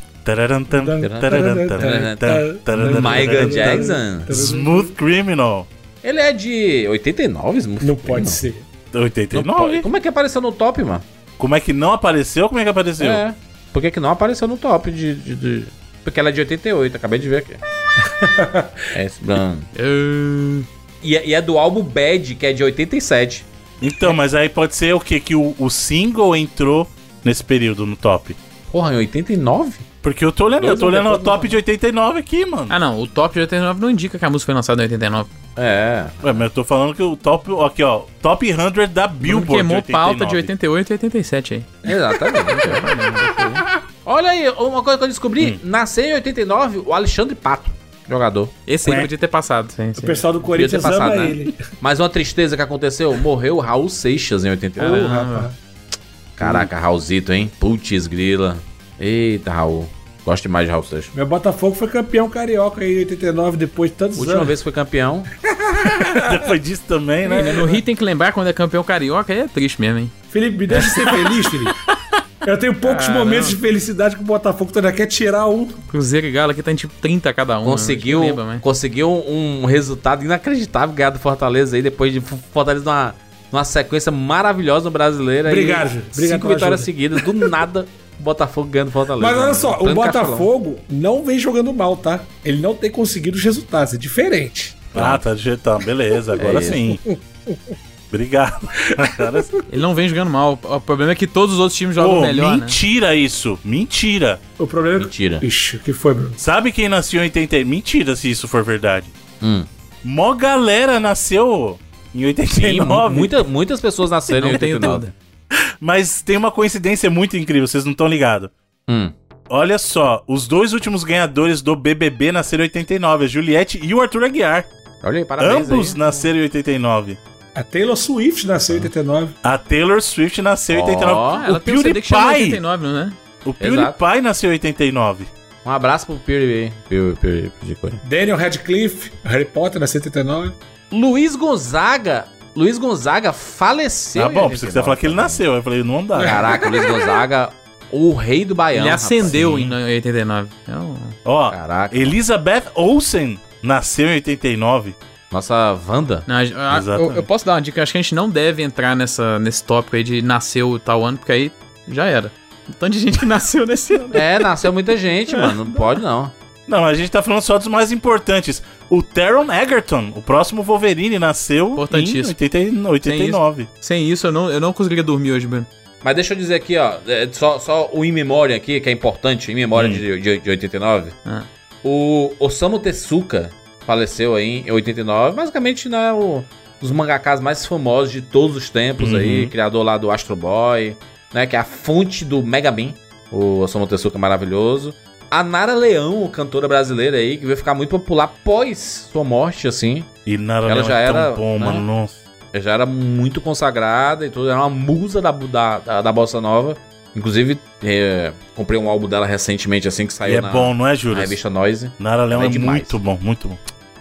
Michael tan, Jackson. Smooth Criminal. Ele é de 89, Smooth Não Criminal? pode ser. Não 89? pode. Como é que apareceu no top, mano? Como é que não apareceu? Como é que apareceu? É. Por que, que não apareceu no top de, de- de- Porque ela é de 88, acabei de ver aqui. é esse Bruno. E, é- e é do álbum Bad, que é de 87. Então, mas aí pode ser o quê? Que o, o single entrou nesse período no top. Porra, em 89? Porque eu tô olhando, eu tô olhando o top de 89 aqui, mano. Ah, não. O top de 89 não indica que a música foi lançada em 89. É. Ué, mas eu tô falando que o top, aqui ó, top 100 da Billboard queimou de pauta de 89. 88 e 87 aí. Exatamente. Olha aí, uma coisa que eu descobri. Hum. Nasceu em 89 o Alexandre Pato, jogador. Esse aí Ué. podia ter passado. Sim, sim. O pessoal do Podia ter Corinthians ama passado, né? ele. Mas uma tristeza que aconteceu, morreu o Raul Seixas em 89. Ô, rapaz. Caraca, Raulzito, hein? Putz, grila. Eita, Raul. Gosto demais de Raul Seixas. Meu Botafogo foi campeão carioca aí em 89, depois de tantos Última anos. vez que foi campeão. Depois disso também, né? No Rio tem que lembrar quando é campeão carioca, aí é triste mesmo, hein? Felipe, me deixa ser feliz, Felipe. Eu tenho poucos Caramba. momentos de felicidade com o Botafogo, tu ainda quer tirar um. Cruzeiro e Galo aqui tá em tipo 30 cada um. Conseguiu, né? Que lembra, mas- conseguiu um resultado inacreditável ganhar do Fortaleza aí, depois de Fortaleza numa, numa sequência maravilhosa no brasileiro. aí Obrigado, Júlio. Obrigado Cinco vitórias ajuda. seguidas, do nada, Botafogo ganhando Fortaleza. Mas olha só, o Tanto castelão. Botafogo não vem jogando mal, tá? Ele não tem conseguido os resultados, é diferente. Ah, tá digitando. Beleza, agora É sim. Obrigado. Sim. Ele não vem jogando mal. O problema é que todos os outros times jogam Pô, melhor, né? mentira isso. Mentira. O problema é que. Mentira. Ixi, o que foi, Bruno? Sabe quem nasceu em 80? Mentira se isso for verdade. Hum. Mó galera nasceu em Sim, 89. muita, muitas pessoas nasceram em Não tenho 89. Mas tem uma coincidência muito incrível, vocês não estão ligados. Hum. Olha só, os dois últimos ganhadores do BBB nasceram em 89, a Juliette e o Arthur Aguiar. Olha aí, parabéns Ambos aí. nasceram em 89. A Taylor Swift nasceu em 89. A Taylor Swift nasceu em Ó, 89. Ah, ela o tem um CD que chama PewDiePie, 89, não é? o PewDiePie nasceu em 89. Um abraço pro Peer Peer Peer Peer Daniel Radcliffe, Harry Potter nasceu em 89. Luiz Gonzaga. Luiz Gonzaga faleceu. Ah, em bom, você ia 89 falar que ele nasceu. Eu falei, não dá. Caraca, Luiz Gonzaga, o rei do Baião. Ele rapaz. acendeu sim. em 89. Então, Ó, Caraca. Elizabeth Olsen nasceu em 89. Nossa Wanda. não, a- eu, eu posso dar uma dica? Acho que a gente não deve entrar nessa, nesse tópico aí de nasceu tal ano, porque aí já era. Um tanto de gente que nasceu nesse ano. É, nasceu muita gente, mano. Não pode não. Não, a gente tá falando só dos mais importantes. O Taron Egerton, o próximo Wolverine, nasceu em Importantíssimo. 80 89. Sem isso, eu não, eu não conseguiria dormir hoje, Bruno. Mas deixa eu dizer aqui, ó. é, Só, só o In Memória aqui, que é importante. In Memória Hum. de, de, de 89. Ah. O Osamu Tezuka faleceu aí em 89. Basicamente, né, o, um dos mangakas mais famosos de todos os tempos Uhum. aí. Criador lá do Astro Boy, né? Que é a fonte do Mega Man. O Osamu Tezuka maravilhoso. A Nara Leão, cantora brasileira aí, que veio ficar muito popular após sua morte, assim. E Nara Ela Leão já é tão era, bom, né? mano. Nossa. Ela já era muito consagrada e tudo. Era uma musa da, da, da, da Bossa Nova. Inclusive, é, comprei um álbum dela recentemente, assim, que E saiu é na, bom, não é, na Júlio? revista Noise. Nara Leão é, é demais. muito bom, muito bom.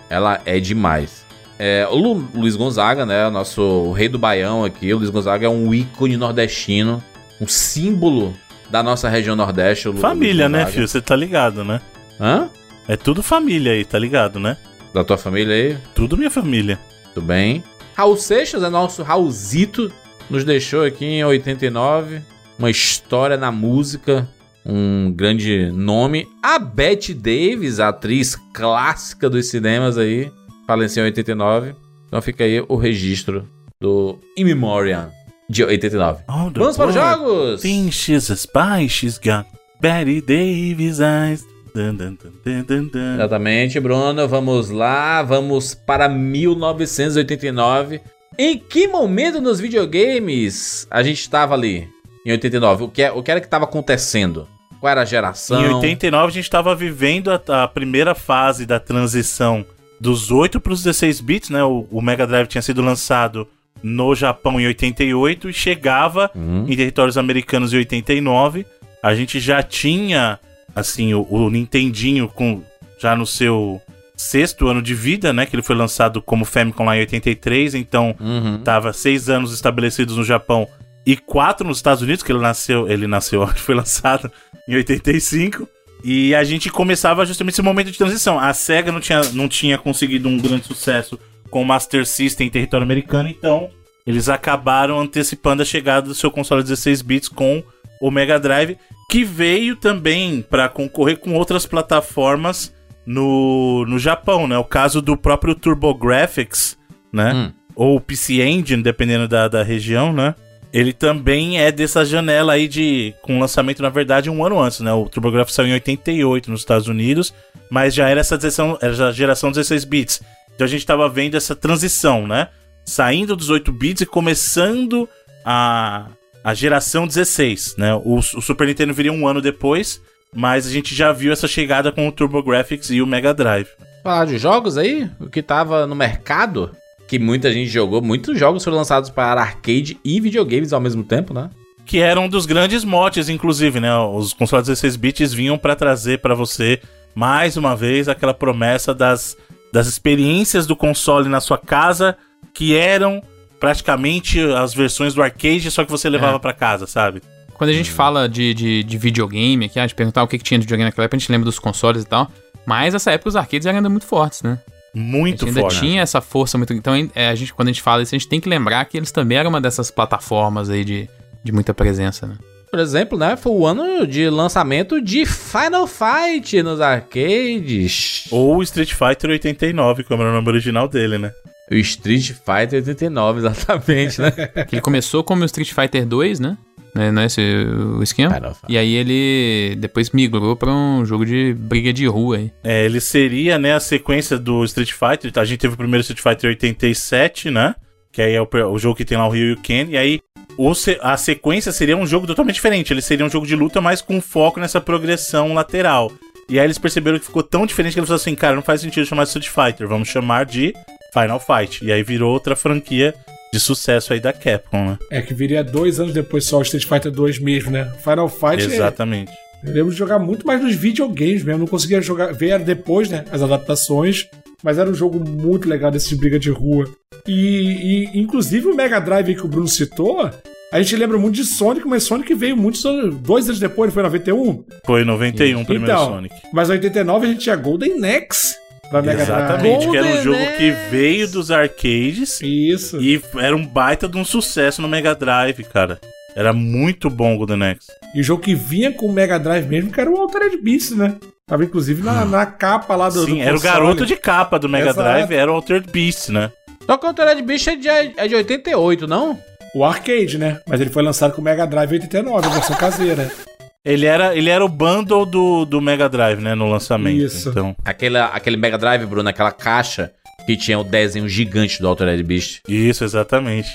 Ela é demais. É, o Lu- Luiz Gonzaga, né? O nosso rei do Baião aqui. O Luiz Gonzaga é um ícone nordestino. Um símbolo da nossa região Nordeste. Família, né, filho? Você tá ligado, né? Hã? É tudo família aí, tá ligado, né? Da tua família aí? Tudo minha família. Tudo bem. Raul Seixas é nosso Raulzito. Nos deixou aqui em 89. Uma história na música. Um grande nome. A Bette Davis, a atriz clássica dos cinemas aí. Faleceu em 89. Então fica aí o registro do In Memoriam de 89. Oh, the Vamos para os jogos! Thinks she's a spy, she's got Betty Davis eyes. Dun, dun, dun. Exatamente, Bruno. Vamos lá, vamos para 1989. Em que momento nos videogames a gente estava ali? Em 89. O que, é- o que era que estava acontecendo? Qual era a geração? Em 89 a gente tava vivendo a, a primeira fase da transição dos 8 para os 16 bits, né? O, o Mega Drive tinha sido lançado no Japão em 88 e chegava Hum. em territórios americanos em 89. A gente já tinha assim o, o Nintendinho com já no seu sexto ano de vida, né? Que ele foi lançado como Famicom lá em 83, então Uhum. tava seis anos estabelecidos no Japão e quatro nos Estados Unidos, que ele nasceu, ele nasceu, foi lançado em 85. E a gente começava justamente esse momento de transição. A SEGA não tinha, não tinha conseguido um grande sucesso com o Master System em território americano, então eles acabaram antecipando a chegada do seu console 16 bits com o Mega Drive, que veio também para concorrer com outras plataformas no, no Japão, né? O caso do próprio TurboGrafx, né? Hum. Ou PC Engine, dependendo da, da região, né? Ele também é dessa janela aí de. com lançamento, na verdade, um ano antes, né? O TurboGrafx saiu em 88 nos Estados Unidos, mas já era essa geração, era a geração 16 bits. Então a gente tava vendo essa transição, né? Saindo dos 8 bits e começando a, a geração 16, né? O, o Super Nintendo viria um ano depois, mas a gente já viu essa chegada com o TurboGrafx e o Mega Drive. Falar de jogos aí? O que tava no mercado? Que muita gente jogou. Muitos jogos foram lançados para arcade e videogames ao mesmo tempo, né? que era um dos grandes motes, inclusive, né? Os consoles 16 bits vinham para trazer para você mais uma vez aquela promessa das, das experiências do console na sua casa que eram praticamente as versões do arcade, só que você levava É. pra casa, sabe? Quando a gente fala de, de, de videogame aqui, a gente perguntar o que, que tinha de videogame naquela época, a gente lembra dos consoles e tal. Mas nessa época os arcades eram ainda muito fortes, né? Muito a gente ainda forte. tinha essa força muito. Então, é, a gente, quando a gente fala isso, a gente tem que lembrar que eles também eram uma dessas plataformas aí de, de muita presença, né? Por exemplo, né? Foi o ano de lançamento de Final Fight nos arcades. Ou Street Fighter 89, como era o nome original dele, né? O Street Fighter 89, exatamente, né? Que ele começou como Street Fighter 2, né? Né, Não é esse o esquema? Final. E aí ele depois migrou pra um jogo de briga de rua aí. É, ele seria, né, a sequência do Street Fighter. A gente teve o primeiro Street Fighter 87, né? Que aí é o, o jogo que tem lá o Ryu e o Ken. E aí se- a sequência seria um jogo totalmente diferente. Ele seria um jogo de luta, mas com foco nessa progressão lateral. E aí eles perceberam que ficou tão diferente que eles falaram assim, cara, não faz sentido chamar de Street Fighter, vamos chamar de Final Fight. E aí virou outra franquia de sucesso aí da Capcom, né? É que viria dois anos depois só o Street Fighter 2 mesmo, né? Final Fight. é- Exatamente. Eu lembro de jogar muito mais nos videogames mesmo. Não conseguia jogar. Ver depois, né? As adaptações. Mas era um jogo muito legal desse de briga de rua. E, e, inclusive o Mega Drive que o Bruno citou. A gente lembra muito de Sonic, mas Sonic veio muitos. Dois anos depois, foi em 91? Foi em 91 o primeiro então, Sonic. Mas em 89 a gente tinha Golden Axe pra Mega Exatamente, Drive. que era um jogo que veio dos arcades Isso. e era um baita de um sucesso no Mega Drive, cara. Era muito bom o Golden Axe. E o jogo que vinha com o Mega Drive mesmo, que era o Altered Beast, né? Tava inclusive na, na capa lá do. Sim, do era o console. garoto de capa do Mega Exato. Drive, era o Altered Beast, né? Só que o Altered Beast é de, é de 88, não? O arcade, né? Mas ele foi lançado com o Mega Drive 89, a versão caseira. Ele era, ele era o bundle do, do Mega Drive, né, no lançamento. Isso. Então, Aquela, aquele Mega Drive, Bruno, aquela caixa que tinha o desenho gigante do Altered Beast. isso, exatamente.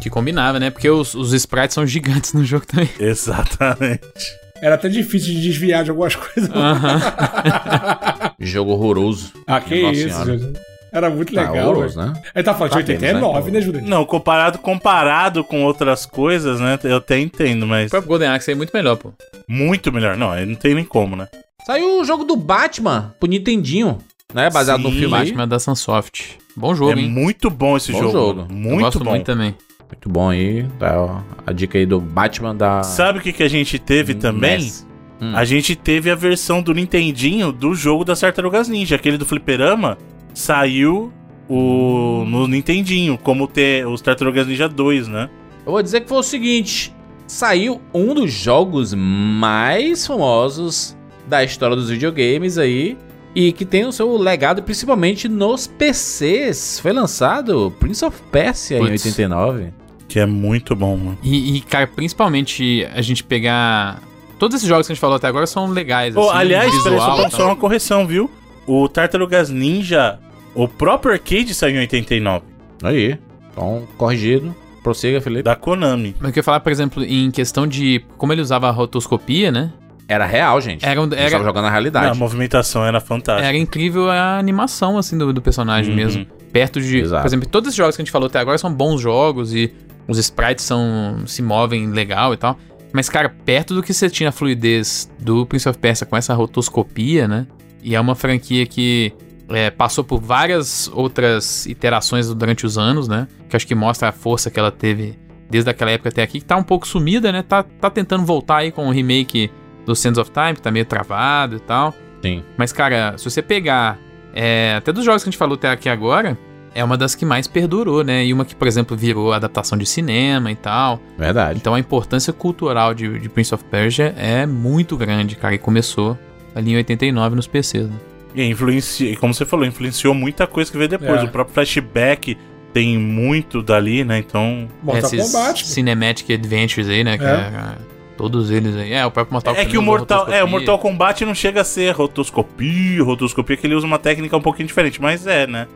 Que combinava, né? Porque os, os sprites são gigantes no jogo também. Exatamente. Era até difícil de desviar de algumas coisas. Jogo horroroso. ah, que Nossa isso. Era muito Tá legal. horroroso, né? Ele tá falando de Tá menos, 89, né? né, Júlio? Não, comparado, comparado com outras coisas, né, eu até entendo, mas O próprio Golden Axe é muito melhor, pô. muito melhor. Não, aí não tem nem como, né? Saiu o jogo do Batman pro Nintendinho, né? Baseado no Sim. filme aí. Batman da Sunsoft. Bom jogo, é hein? muito bom esse Bom jogo. jogo. mano. Eu Muito gosto bom. muito também. Muito bom aí. Tá, a dica aí do Batman da. Sabe o que, que a gente teve também? NES. Hum. A gente teve a versão do Nintendinho do jogo das Tartarugas Ninja, aquele do Fliperama, saiu o no Nintendinho, como ter os Tartarugas Ninja 2, né? Eu vou dizer que foi o seguinte: saiu um dos jogos mais famosos da história dos videogames aí. E que tem o seu legado principalmente nos PCs. Foi lançado Prince of Persia em Putz. 89. Que é muito bom, mano. E, e, cara, principalmente a gente pegar. Todos esses jogos que a gente falou até agora são legais. Oh, assim, aliás, visual peraí, só, só uma correção, viu? O Tartarugas Ninja, o próprio arcade saiu em 89, Aí. Então, corrigido. Prossiga, Felipe. da Konami. Mas eu queria falar, por exemplo, em questão de como ele usava a rotoscopia, né? Era real, gente. Era um- A gente era- tava jogando na realidade. A movimentação era fantástica. Era incrível a animação, assim, do, do personagem Uhum. mesmo. Perto de. Exato. Por exemplo, todos os jogos que a gente falou até agora são bons jogos e os sprites são. se movem legal e tal. Mas, cara, perto do que você tinha a fluidez do Prince of Persia com essa rotoscopia, né? E é uma franquia que é, passou por várias outras iterações durante os anos, né? Que acho que mostra a força que ela teve desde aquela época até aqui, que tá um pouco sumida, né? Tá, tá tentando voltar aí com o remake do Sands of Time, que tá meio travado e tal. Sim. Mas, cara, se você pegar é, até dos jogos que a gente falou até aqui agora, é uma das que mais perdurou, né? E uma que, por exemplo, virou adaptação de cinema e tal. Verdade. Então a importância cultural de, de Prince of Persia é muito grande, cara. E começou ali em 89 nos PCs, né? E influencia, e como você falou, influenciou muita coisa que veio depois. É. O próprio flashback tem muito dali, né? Então. Mortal Esses Kombat. Cinematic Adventures aí, né? que É. é- todos eles aí. É, o próprio Mortal É que o também usou Mortal, é, o. Mortal Kombat não chega a ser rotoscopia, rotoscopia, que ele usa uma técnica um pouquinho diferente, mas é, né?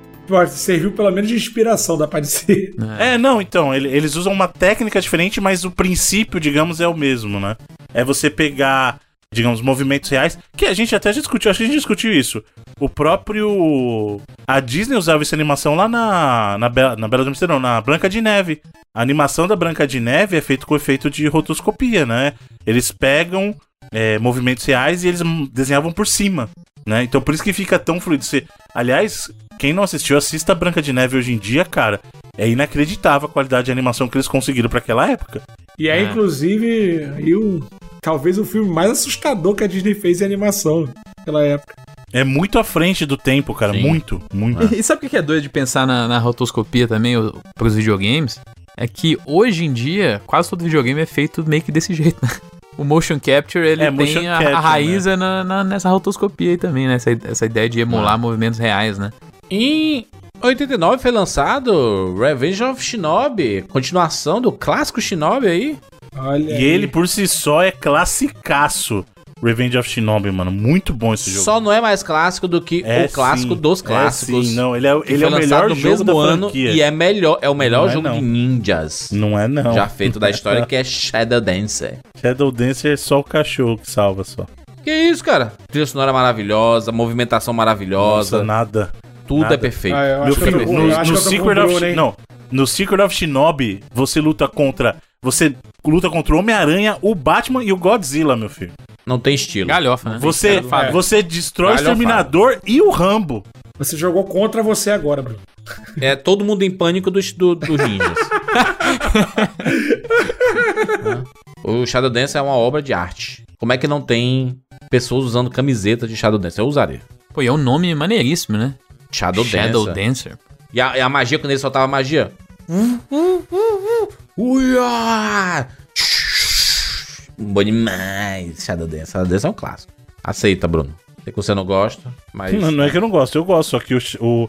Serviu pelo menos de inspiração, dá pra dizer. É, não, então, ele- eles usam uma técnica diferente, mas o princípio, digamos, é o mesmo, né? É você pegar, digamos, movimentos reais, que a gente até já discutiu, acho que a gente discutiu isso. O próprio. A Disney usava essa animação lá na. Na, Bela, na Bela Adormecida, não, na Branca de Neve. A animação da Branca de Neve é feita com efeito de rotoscopia, né? Eles pegam é, movimentos reais e eles desenhavam por cima, né? Então por isso que fica tão fluido. Você, aliás, quem não assistiu, assista a Branca de Neve hoje em dia, cara. É inacreditável a qualidade de animação que eles conseguiram pra aquela época. E é, É. inclusive, aí o, talvez o filme mais assustador que a Disney fez em animação naquela época. É muito à frente do tempo, cara. Sim. Muito, muito. E sabe o que é doido de pensar na, na rotoscopia também o- pros videogames? É que hoje em dia, quase todo videogame é feito meio que desse jeito, né? o motion capture, ele É, tem a, capture, a raiz é na, na- nessa rotoscopia aí também, né? Essa, essa ideia de emular movimentos reais, né? Em 89 foi lançado Revenge of Shinobi, continuação do clássico Shinobi aí. Olha E ele por si só é classicaço. Revenge of Shinobi, mano. Muito bom esse jogo. Só não é mais clássico do que É o clássico sim, dos é clássicos. sim, não, ele é, ele é o melhor no jogo mesmo da ano franquia. e é melhor, é o melhor Não é jogo não. de ninjas Não é não. já feito da história que é Shadow Dancer. Shadow Dancer é só o cachorro que salva só. Que isso, cara? Trilha sonora maravilhosa, movimentação maravilhosa, Nossa, nada. tudo nada. é perfeito. Ah, eu Meu filho, no, no Secret of hein? Não, no Secret of Shinobi, você luta contra. Você luta contra o Homem-Aranha, o Batman e o Godzilla, meu filho. Não tem estilo. Galhofa, né? Você, Galhofada. você destrói o Galhofada. Exterminador e o Rambo. Você jogou contra você agora, Bruno. É todo mundo em pânico dos, do, dos ninjas. o Shadow Dance é uma obra de arte. Como é que não tem pessoas usando camiseta de Shadow Dance? Eu usaria. Pô, e é um nome maneiríssimo, né? Shadow, Shadow Dancer. Dancer. E a, e a magia, quando ele soltava a magia. Uia! Bom demais. Shadow Dance. Shadow Dance é um clássico. Aceita, Bruno. Sei que você não gosta, mas. Não, não é que eu não gosto, eu gosto, só que o, o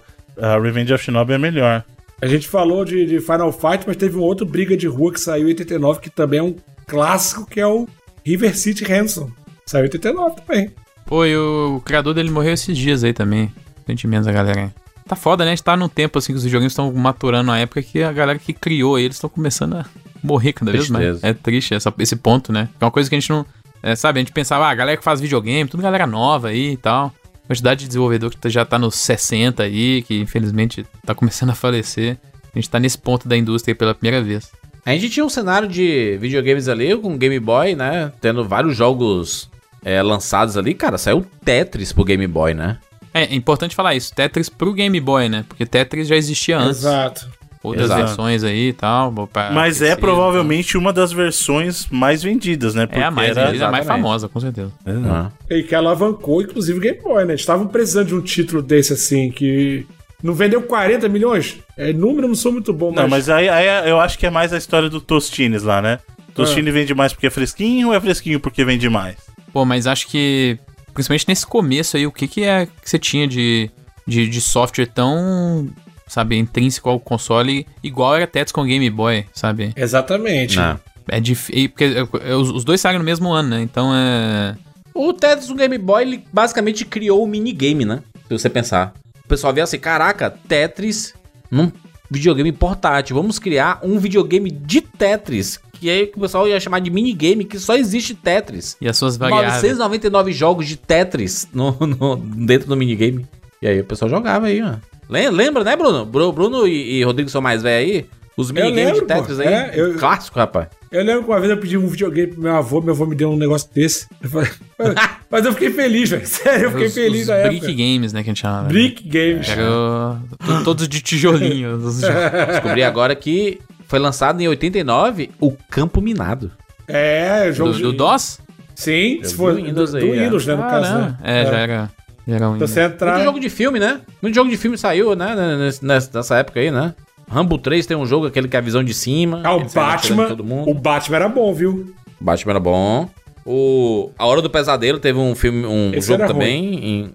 Revenge of Shinobi é melhor. A gente falou de, de Final Fight, mas teve um outro briga de rua que saiu em 89, que também é um clássico, que é o River City Ransom. Saiu em 89 também. Pô, e o, o criador dele morreu esses dias aí também. Sentimentos da galera aí. Tá foda, né? A gente tá num tempo assim que os videogames estão maturando a época que a galera que criou eles estão começando a morrer cada vez mais. Tristeza. É triste essa- esse ponto, né? É uma coisa que a gente não. é, sabe, a gente pensava, ah, a galera que faz videogame, tudo galera nova aí e tal. A quantidade de desenvolvedor que já tá nos 60 aí, que infelizmente tá começando a falecer. A gente tá nesse ponto da indústria aí pela primeira vez. A gente tinha um cenário de videogames ali com Game Boy, né? Tendo vários jogos é, lançados ali. Cara, saiu Tetris pro Game Boy, né? É, é importante falar isso, Tetris pro Game Boy, né? Porque Tetris já existia antes. Exato. Outras Exato. versões aí e tal. pra Mas é provavelmente uma das versões mais vendidas, né? É a mais, era- vendida, a mais famosa, com certeza. Ah. E que alavancou, inclusive, o Game Boy, né? Estavam precisando de um título desse, assim, que não vendeu 40 milhões. É, número eu não sou muito bom, Não, mas aí, aí eu acho que é mais a história do Tostines lá, né? Tostine Ah. vende mais porque é fresquinho ou é fresquinho porque vende mais? Pô, mas acho que, principalmente nesse começo aí, o que que é que você tinha de, de, de software tão, sabe, intrínseco ao console, igual era Tetris com o Game Boy, sabe? Exatamente. Não. É difícil, porque os, os dois saíram no mesmo ano, né? Então é... O Tetris no Game Boy, ele basicamente criou o minigame, né? Se você pensar. O pessoal vê assim, caraca, Tetris num videogame portátil. Vamos criar um videogame de Tetris. Que aí que o pessoal ia chamar de minigame, que só existe Tetris. E as suas variáveis. 999 jogos de Tetris no, no- dentro do minigame. E aí o pessoal jogava aí, ó. Lem- Lembra, né, Bruno? Bru- Bruno e, e Rodrigo são mais velhos aí? Os minigames de pô. Tetris aí. É, eu- Clássico, rapaz. Eu lembro que uma vez eu pedi um videogame pro meu avô, meu avô me deu um negócio desse. Eu falei, mas eu fiquei feliz, velho. Sério, eu fiquei os, feliz os na Brick época. Games, né, que a gente chama. né? Brick Games. Era o- to- todos de tijolinho. Descobri agora que foi lançado em 89 o Campo Minado. É, jogo do, de... do DOS? Sim, Eu se for do Windows do aí, é. Windows, né, no Ah, caso, né? É, já era... Já era um Então você entrar... Muito jogo de filme, né? Muito jogo de filme saiu, né? ness- ness- Nessa época aí, né? Rambo 3 tem um jogo, aquele que é a visão de cima. Ah, o Batman. Todo mundo. O Batman era bom, viu? Batman era bom. O A Hora do Pesadelo teve um filme, um Esse jogo também em,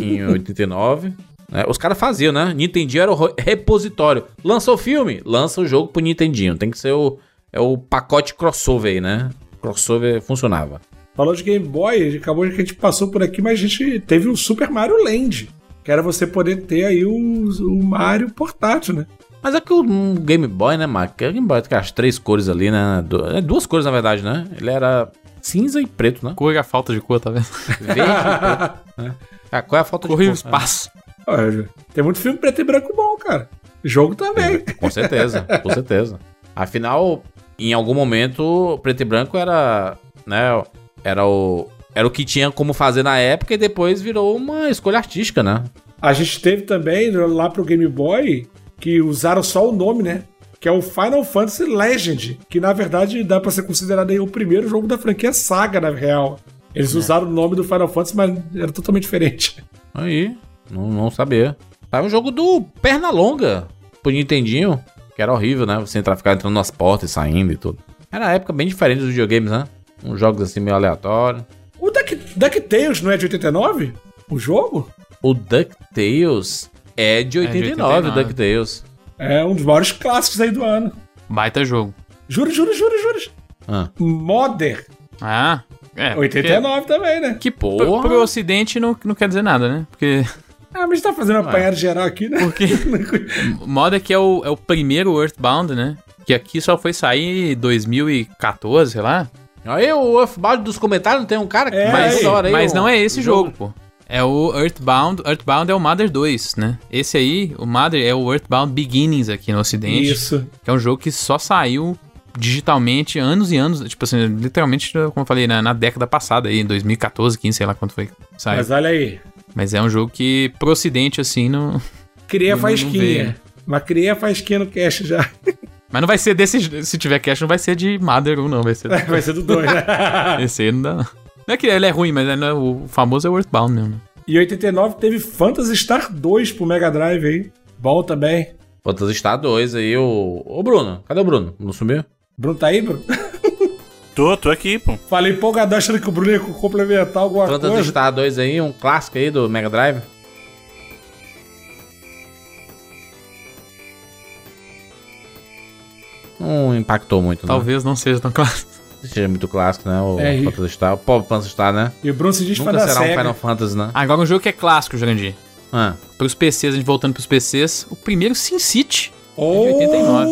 em 89. né? Os caras faziam, né? Nintendinho era o repositório. Lançou o filme? Lança o jogo pro Nintendinho. Tem que ser o, é o pacote crossover aí, né? Crossover funcionava. Falou de Game Boy, acabou de que a gente passou por aqui, mas a gente teve o Super Mario Land. Que era você poder ter aí o, o Mario portátil, né? Mas é que o Game Boy, né, Mark? O Game Boy tem as três cores ali, né? É, duas cores, na verdade, né? Ele era cinza e preto, né? Cor é a falta de cor, tá vendo? Verde e preto. Né? Ah, qual é a falta Cor e cor? espaço. Olha, tem muito filme preto e branco bom, cara. Jogo também. Com certeza, com certeza. Afinal, em algum momento, preto e branco era, né, era o era o que tinha como fazer na época e depois virou uma escolha artística, né? A gente teve também lá pro Game Boy que usaram só o nome, né? Que é o Final Fantasy Legend, que na verdade dá pra ser considerado aí o primeiro jogo da franquia Saga, na real. Eles usaram o nome do Final Fantasy, mas era totalmente diferente. Aí, não, não sabia. Saiu um jogo do Pernalonga pro Nintendinho, que era horrível, né? Você entrar, ficar entrando nas portas e saindo e tudo. Era uma época bem diferente dos videogames, né? Uns jogos assim meio aleatórios. O Duck, DuckTales não é de 89? O jogo? O DuckTales é de 89, o 89. DuckTales. É um dos maiores clássicos aí do ano. Baita jogo. Juro, juro, juro, juro. Ah. Modern. Ah, é. 89 também, né? Que pro, Porra. pro ocidente não, não quer dizer nada, né? Porque Ah, mas tá fazendo um apanhado geral aqui, né? Porque Moda que é o, é o primeiro Earthbound, né? Que aqui só foi sair em 2014, sei lá. Aí o Earthbound dos comentários não tem um cara que É, faz mas aí mas um- não é esse um jogo, pô. É o Earthbound. Earthbound é o Mother 2, né? Esse aí, o Mother, é o Earthbound Beginnings aqui no ocidente. Isso. Que é um jogo que só saiu digitalmente anos e anos. Tipo assim, literalmente, como eu falei, na, na década passada aí, em 2014, 15, sei lá quanto foi. que Saiu. Mas olha aí. Mas é um jogo que pro ocidente, assim, não. Cria faísquinha. veio. Mas cria faísquinha no cash já. Mas não vai ser desse. Se tiver cash, não vai ser de Mother 1, não. Vai ser. Vai ser do 2, né? Esse aí não dá. Não Não é que ele é ruim, mas é, não é- o famoso é o Earthbound mesmo. né? E em 89 teve Phantasy Star 2 pro Mega Drive aí. Bom também. Phantasy Star 2 aí, o. Ô Bruno, cadê o Bruno? Não sumiu? Bruno tá aí, Bruno? Tô, tô aqui, pô. Falei empolgadão achando que o Bruno ia complementar alguma Phantasy coisa. Star 2 aí, um clássico aí do Mega Drive. Não impactou muito, né? Talvez não seja tão clássico. Seja muito clássico, né? O É, Phantasy Star. O pobre Phantasy Star, né? E o Bruno se diz Nunca da será um SEGA. Final Fantasy, né? Agora um jogo que é clássico, Jurandir. Ah. Pros PCs, a gente voltando pros PCs, o primeiro Sin City. Oh, de 89.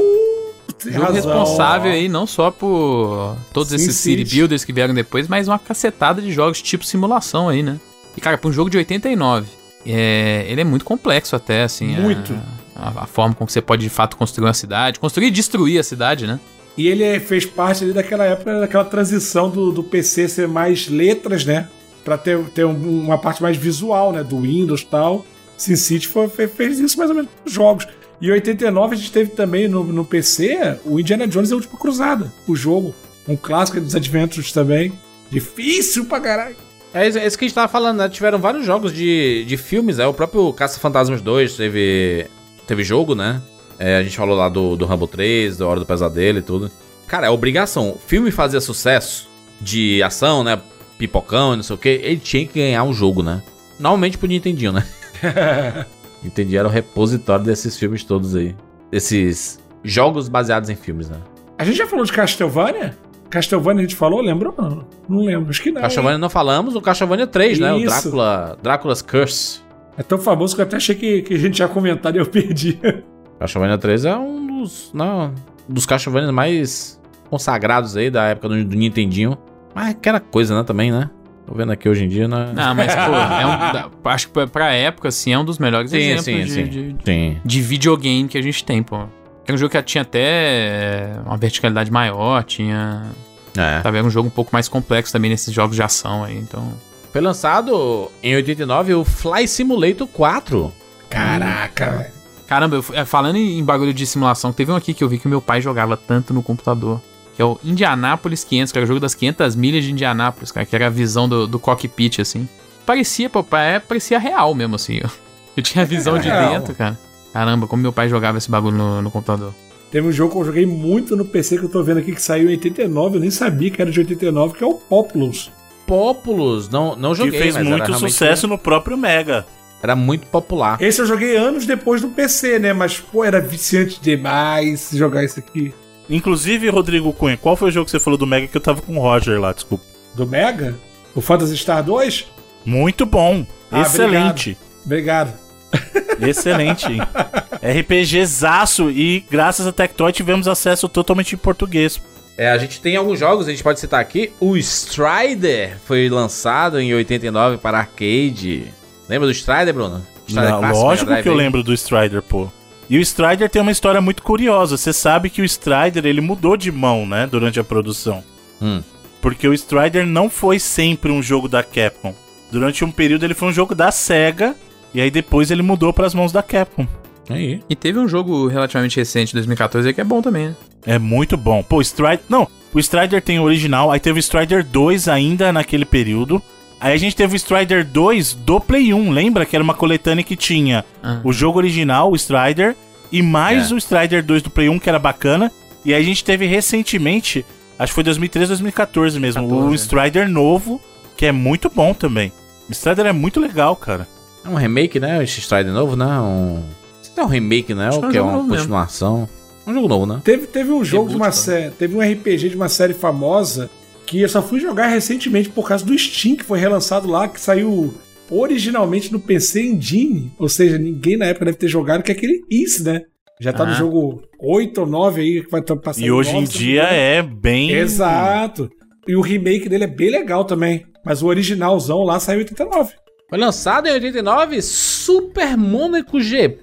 tem Jogo razão. responsável aí não só por todos Sin esses City City. Builders que vieram depois, mas uma cacetada de jogos tipo simulação aí, né? E cara, pra um jogo de 89, é, ele é muito complexo até, assim. a- Muito. A, a forma como você pode de fato construir uma cidade, construir e destruir a cidade, né? E ele fez parte ali daquela época, daquela transição do, do PC ser mais letras, né? Pra ter, ter um- uma parte mais visual, né? Do Windows e tal. SimCity foi, fe- fez isso mais ou menos com os jogos. E em 89 a gente teve também no, no PC o Indiana Jones e a Última Cruzada, o jogo. Um clássico dos Adventures também. Difícil pra caralho. É isso, é isso que a gente tava falando, né? Tiveram vários jogos de, de filmes, né? O próprio Caça Fantasmas 2 teve, teve jogo, né? É, a gente falou lá do, do Rambo 3, da Hora do Pesadelo e tudo. Cara, é obrigação. Filme fazia sucesso de ação, né? Pipocão e não sei o que. Ele tinha que ganhar um jogo, né? Normalmente pro Nintendinho, né? Nintendinho era o repositório desses filmes todos aí. Desses jogos baseados em filmes, né? A gente já falou de Castlevania? Castlevania a gente falou, lembrou? Não, não lembro, acho que não. Castlevania não falamos, o Castlevania 3, né? O Isso. Drácula, Drácula's Curse. É tão famoso que eu até achei que, que a gente tinha comentado e eu perdi. Castlevania 3 é um dos, não, dos Castlevanias mais consagrados aí da época do, do Nintendinho. Mas aquela coisa, né, também, né? Tô vendo aqui hoje em dia, né? Não, mas, pô, é um, acho que pra- época, assim, é um dos melhores Sim, exemplos sim, de, sim. de- Sim. de videogame que a gente tem, pô. É um jogo que tinha até uma verticalidade maior, tinha. É. Tava era um jogo um pouco mais complexo também nesses jogos de ação aí, então. Foi lançado em 89 o Fly Simulator 4. Caraca, velho. Caramba, eu, é, falando em bagulho de simulação, teve um aqui que eu vi que meu pai jogava tanto no computador. Que é o Indianapolis 500, que era o jogo das 500 milhas de Indianápolis, cara, que era a visão do, do cockpit, assim. Parecia, pô, é, parecia real mesmo, assim. Eu, eu tinha a visão de Real. dentro, cara. Caramba, como meu pai jogava esse bagulho no, no computador. Teve um jogo que eu joguei muito no PC que eu tô vendo aqui que saiu em 89, eu nem sabia que era de 89, que é o Populous. Populous, não, não Que joguei, fez mas era muito realmente- sucesso no próprio Mega. Era muito popular. Esse eu joguei anos depois do PC, né? Mas, pô, era viciante demais jogar isso aqui. Inclusive, Rodrigo Cunha, qual foi o jogo que você falou do Mega que eu tava com o Roger lá, desculpa? Do Mega? O Phantasy Star 2? Muito bom. Ah, Excelente. Obrigado. Excelente. RPGzaço e graças a Tectoy tivemos acesso totalmente em português. É, a gente tem alguns jogos, a gente pode citar aqui. O Strider foi lançado em 89 para arcade. Lembra do Strider, Bruno? Strider Não, clássico, lógico que eu aí? lembro do Strider, pô. E o Strider tem uma história muito curiosa. Você sabe que o Strider ele mudou de mão, né, durante a produção. Hum. Porque o Strider não foi sempre um jogo da Capcom. Durante um período ele foi um jogo da Sega e aí depois ele mudou para as mãos da Capcom. Aí. E teve um jogo relativamente recente, 2014, aí, que é bom também, né? É muito bom. Pô, o Strider. Não, o Strider tem o original, aí teve o Strider 2 ainda naquele período. Aí a gente teve o Strider 2 do Play 1, lembra? Que era uma coletânea que tinha Ah. o jogo original, o Strider, e mais É. o Strider 2 do Play 1, que era bacana. E aí a gente teve recentemente Acho que foi 2013, 2014 mesmo. 14, o? Strider novo, que é muito bom também. O Strider é muito legal, cara. É um remake, né? O Strider novo, né? Um... Isso não é um remake, né? Acho Ou que é um que é jogo uma continuação? Um jogo novo, né? Teve, teve um jogo de Reboot, uma cara. série. Teve um RPG de uma série famosa que eu só fui jogar recentemente por causa do Steam, que foi relançado lá, que saiu originalmente no PC Engine. Ou seja, ninguém na época deve ter jogado, que é aquele Is, né? Já tá no Ah. jogo 8 ou 9 aí, que vai estar passando. E hoje em dia engano. é bem. Exato. E o remake dele é bem legal também. Mas o originalzão lá saiu em 89. Foi lançado em 89 Super Mônaco GP,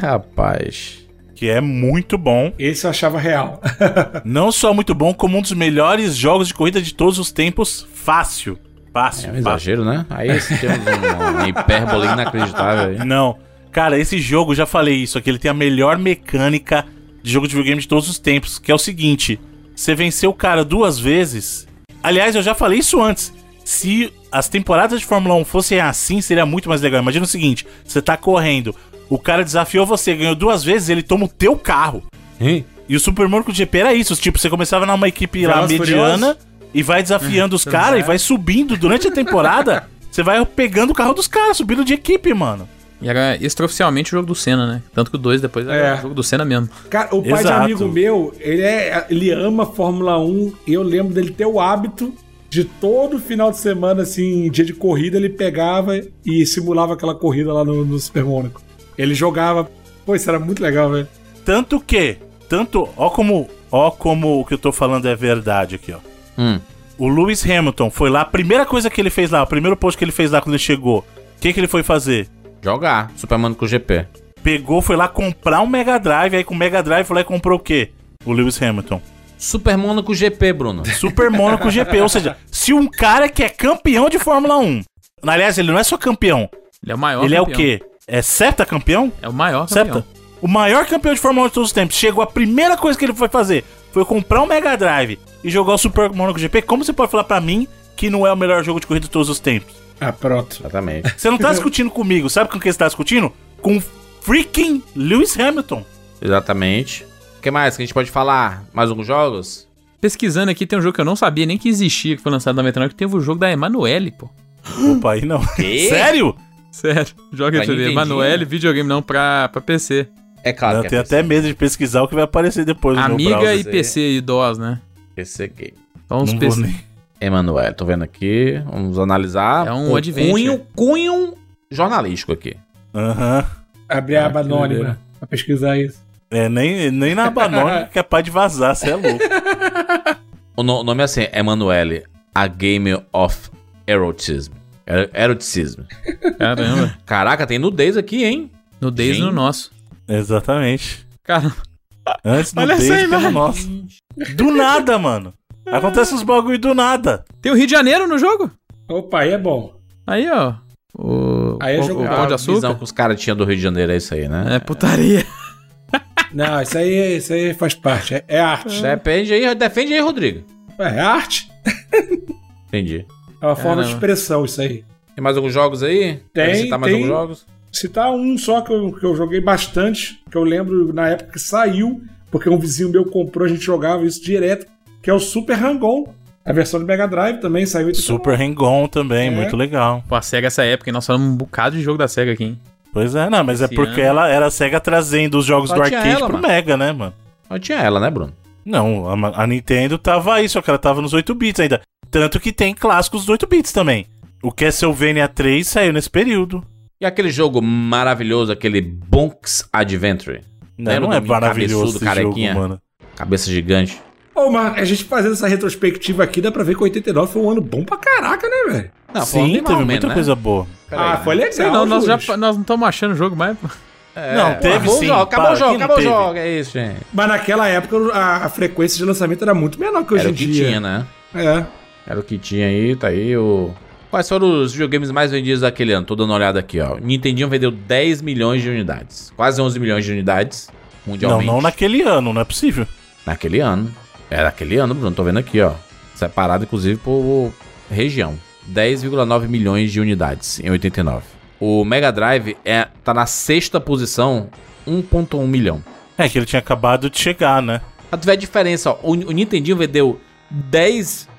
rapaz. Que é muito bom. Esse eu achava real. Não só muito bom, como um dos melhores jogos de corrida de todos os tempos. Fácil. Fácil. É um fácil. exagero, né? Aí temos um- uma hipérbole inacreditável aí. Não. Cara, esse jogo, já falei isso aqui, ele tem a melhor mecânica de jogo de videogame de todos os tempos, que é o seguinte: você venceu o cara duas vezes. Aliás, eu já falei isso antes. Se as temporadas de Fórmula 1 fossem assim, seria muito mais legal. Imagina o seguinte: você tá correndo, o cara desafiou você, ganhou duas vezes, ele toma o teu carro. Hein? E o Super Monaco GP era isso, tipo, você começava numa equipe lá e mediana e vai desafiando os caras e vai subindo durante a temporada. Você vai pegando o carro dos caras, subindo de equipe, mano. E era extraoficialmente o jogo do Senna, né? Tanto que o 2 depois era É. o jogo do Senna mesmo. Cara, o pai de Exato. amigo meu, ele, é, ele ama Fórmula 1 e eu lembro dele ter o hábito de todo final de semana, assim, dia de corrida, ele pegava e simulava aquela corrida lá no, no Super Mônaco. Ele jogava. Pô, isso era muito legal, velho. Tanto que, tanto, ó como, ó como o que eu tô falando é verdade aqui, ó. Hum. O Lewis Hamilton foi lá, a primeira coisa que ele fez lá, o primeiro post que ele fez lá quando ele chegou, o que que ele foi fazer? Jogar Super Mônaco GP. Pegou, foi lá comprar um Mega Drive, aí com o Mega Drive foi lá e comprou o quê? O Lewis Hamilton. Super Mônaco GP, Bruno. Super Monaco GP, ou seja, se um cara que é campeão de Fórmula 1, aliás, ele não é só campeão, Ele é o maior ele é o campeão. quê? É septa campeão? É o maior Septa? campeão. O maior campeão de Fórmula 1 de todos os tempos. Chegou, a primeira coisa que ele foi fazer foi comprar um Mega Drive e jogar o Super Monaco GP. Como você pode falar pra mim que não é o melhor jogo de corrida de todos os tempos? Ah, pronto. Exatamente. Você não tá discutindo comigo, sabe com quem você tá discutindo? Com freaking Lewis Hamilton. Exatamente. O que mais que a gente pode falar? Mais alguns jogos? Pesquisando aqui, tem um jogo que eu não sabia nem que existia, que foi lançado na 99, que teve o jogo da Emanuele, pô. Opa, aí não. Sério? Sério. Joga Pra. Nintendinho? Emanuele, videogame não, pra, pra PC. É claro eu que tenho é até medo de pesquisar o que vai aparecer depois no meu Amiga browser. e PC e DOS, né? PC Game. Então os Não vou PC. nem... Emanuel, tô vendo aqui. Vamos analisar. É um adventure. Cunho, cunho jornalístico aqui. Aham. Abrir a aba que anônima pra pesquisar isso. É, nem, nem na Banônica que é capaz de vazar, você é louco. O no- nome é assim, Emanuele, A Game of Erotism. Er- Eroticism. Caramba. Caraca, tem nudez aqui, hein? No Days e no nosso. Exatamente. Cara, Antes do Olha essa beijo que no nosso. Do nada, mano. Acontece uns bagulho do nada. tem o Rio de Janeiro no jogo? Opa, aí é bom. Aí, ó. O, Aí é o, jogo- o A pão de visão açúcar. que os caras tinham do Rio de Janeiro é isso aí, né? É putaria. Não, isso aí, isso aí faz parte. É, é arte. Depende aí, defende aí, Rodrigo. É arte. Entendi. É uma forma de expressão isso aí. Tem mais alguns jogos aí? Tem, Quer citar mais tem. alguns jogos? Citar um só que eu, que eu joguei bastante, que eu lembro na época que saiu, porque um vizinho meu comprou, a gente jogava isso direto, que é o Super Hang-On. A versão do Mega Drive também saiu em 89. Super Hang-On também, É. muito legal. Pô, a SEGA essa época, e nós falamos um bocado de jogo da SEGA aqui, hein? Pois é, não, mas é Esse porque ano. ela era a SEGA trazendo os jogos Só do arcade ela, pro mano. Mega, né, mano? Só tinha ela, né, Bruno? Não, a, a Nintendo tava aí, só que ela tava nos 8 bits ainda. Tanto que tem clássicos dos 8 bits também. O Castlevania 3 saiu nesse período. E aquele jogo maravilhoso, aquele Bonks Adventure? Não, Lembra não é do maravilhoso esse jogo, carequinha? mano. Cabeça gigante. Ô, mas a gente fazendo essa retrospectiva aqui, dá pra ver que 89 foi um ano bom pra caraca, né, velho? Não, Sim, teve muita né? coisa boa. Pera ah, aí, foi né? legal. Sei não, nós, já, nós não estamos achando o jogo mais. É, Não, teve acabou sim, O jogo, acabou para, o jogo, acabou o jogo. É isso, gente. Mas naquela época a, a frequência de lançamento era muito menor que hoje Era em o que dia. tinha, né? É. Era o que tinha aí, tá aí o... Quais foram os videogames mais vendidos daquele ano? Tô dando uma olhada aqui, ó. Nintendinho vendeu 10 milhões de unidades. Quase 11 milhões de unidades Não, mundialmente. não naquele ano, não é possível. Naquele ano. É naquele ano, Bruno. Tô vendo aqui, ó. Separado, inclusive, por região. 10,9 milhões de unidades em 89. O Mega Drive é, tá na sexta posição, 1,1 milhão. É que ele tinha acabado de chegar, né? Pra tu ver a diferença, ó. O, o Nintendinho vendeu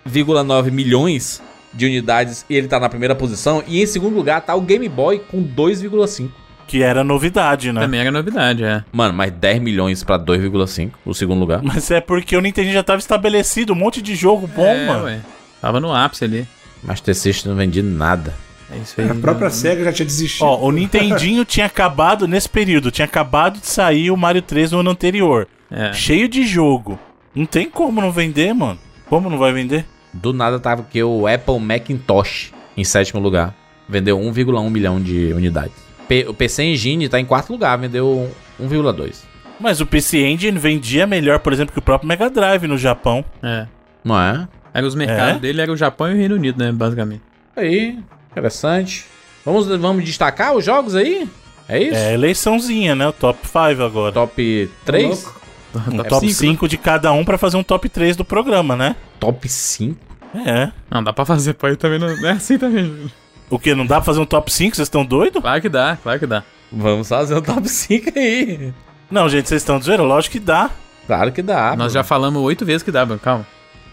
10,9 milhões de unidades e ele tá na primeira posição. E em segundo lugar tá o Game Boy com 2,5. Que era novidade, né? Também era novidade, é. Mano, mas 10 milhões pra 2,5 o segundo lugar. Mas é porque o Nintendo já tava estabelecido, um monte de jogo bom, é, mano. ué. Tava no ápice ali. Master System não vendia nada. É isso aí. A própria SEGA já tinha desistido. Ó, o Nintendinho tinha acabado nesse período, tinha acabado de sair o Mario 3 no ano anterior. É. Cheio de jogo. Não tem como não vender, mano. Como não vai vender? Do nada tava que o Apple Macintosh em sétimo lugar. Vendeu 1,1 milhão de unidades. P- o PC Engine tá em quarto lugar, vendeu 1,2. Mas o PC Engine vendia melhor, por exemplo, que o próprio Mega Drive no Japão. É. Não é? Era os mercados É? dele, era o Japão e o Reino Unido, né, basicamente. Aí, interessante. Vamos, vamos destacar os jogos aí? É isso? É eleiçãozinha, né? O top 5 agora. Top 3? Louco. Um É top cinco, 5 de cada um pra fazer um top 3 do programa, né? Top 5? É. Não, dá pra fazer, pô, aí também não não é assim também. O que? Não dá pra fazer um top 5? Vocês estão doidos? Claro que dá, claro que dá. Vamos fazer o top 5 aí. Não, gente, vocês estão zoando? Lógico que dá. Claro que dá. Nós já falamos oito vezes que dá, Bruno, calma.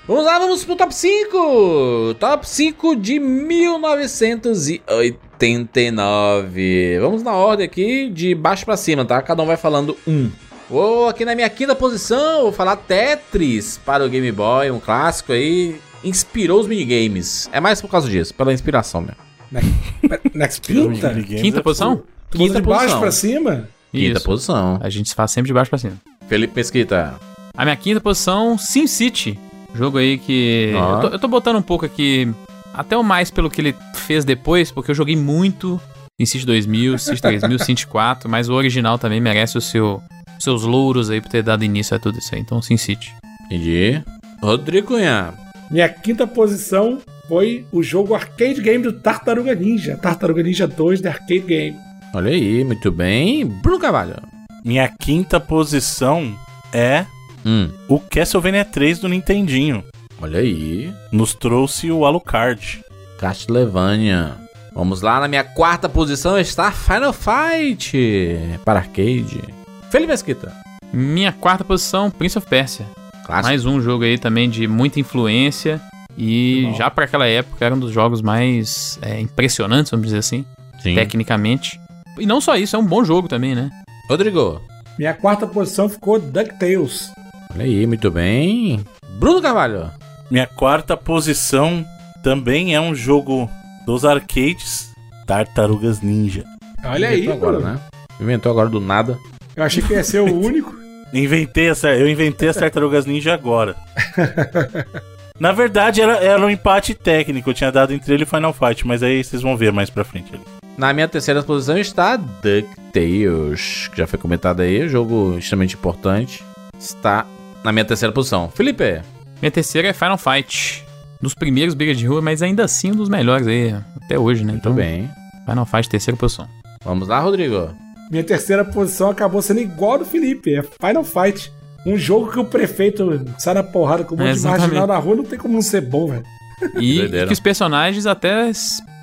Vamos lá, vamos pro top 5! Top 5 de 1989. Vamos na ordem aqui, de baixo pra cima, tá? Cada um vai falando um. Vou aqui na minha quinta posição, vou falar Tetris para o Game Boy, um clássico aí. Inspirou os minigames. É mais por causa disso, pela inspiração mesmo. Next quinta? Minigames Quinta é posição? Tu Quinta de baixo posição. pra cima? Quinta Isso. posição. A gente faz sempre de baixo pra cima. Felipe Mesquita. A minha quinta posição, SimCity. Jogo aí que. Ó. Eu, tô, eu tô botando um pouco aqui. Até o mais pelo que ele fez depois, porque eu joguei muito SimCity 2000, SimCity 3000, SimCity 4, mas o original também merece o seu, seus louros aí por ter dado início a tudo isso aí. Então, SimCity. Entendi. Rodrigo Cunha. Minha quinta posição foi o jogo arcade game do Tartaruga Ninja. Tartaruga Ninja 2 de arcade game. Olha aí, muito bem. Bruno Carvalho. Minha quinta posição é Hum, o Castlevania 3 do Nintendinho. olha aí. Nos trouxe o Alucard. Castlevania. Vamos lá, na minha quarta posição está Final Fight para arcade. Felipe Mesquita. Minha quarta posição, Prince of Persia. Clássico. Mais um jogo aí também de muita influência. E já pra aquela época era um dos jogos mais é, impressionantes, vamos dizer assim, Sim. tecnicamente. E não só isso, é um bom jogo também, né? Rodrigo. Minha quarta posição ficou DuckTales. Olha aí, muito bem. Bruno Carvalho. Minha quarta posição também é um jogo dos arcades Tartarugas Ninja. Olha aí, Inventou agora, Bruno. né? Inventou agora do nada. Eu achei que ia ser o único. Inventei essa, eu inventei as Tartarugas Ninja agora. Na verdade, era, era um empate técnico. Eu tinha dado entre ele e Final Fight, mas aí vocês vão ver mais pra frente. ali. Na minha terceira posição está DuckTales, que já foi comentado aí, jogo extremamente importante. Está na minha terceira posição. Felipe. Minha terceira é Final Fight. Dos primeiros brigas de rua, mas ainda assim um dos melhores aí, até hoje, né? Muito bem. Final Fight, terceira posição. Vamos lá, Rodrigo. Minha terceira posição acabou sendo igual a do Felipe. É Final Fight. Um jogo que o prefeito sai na porrada com um monte de Exatamente. marginal na rua, não tem como não ser bom, velho. E Doideira. que os personagens até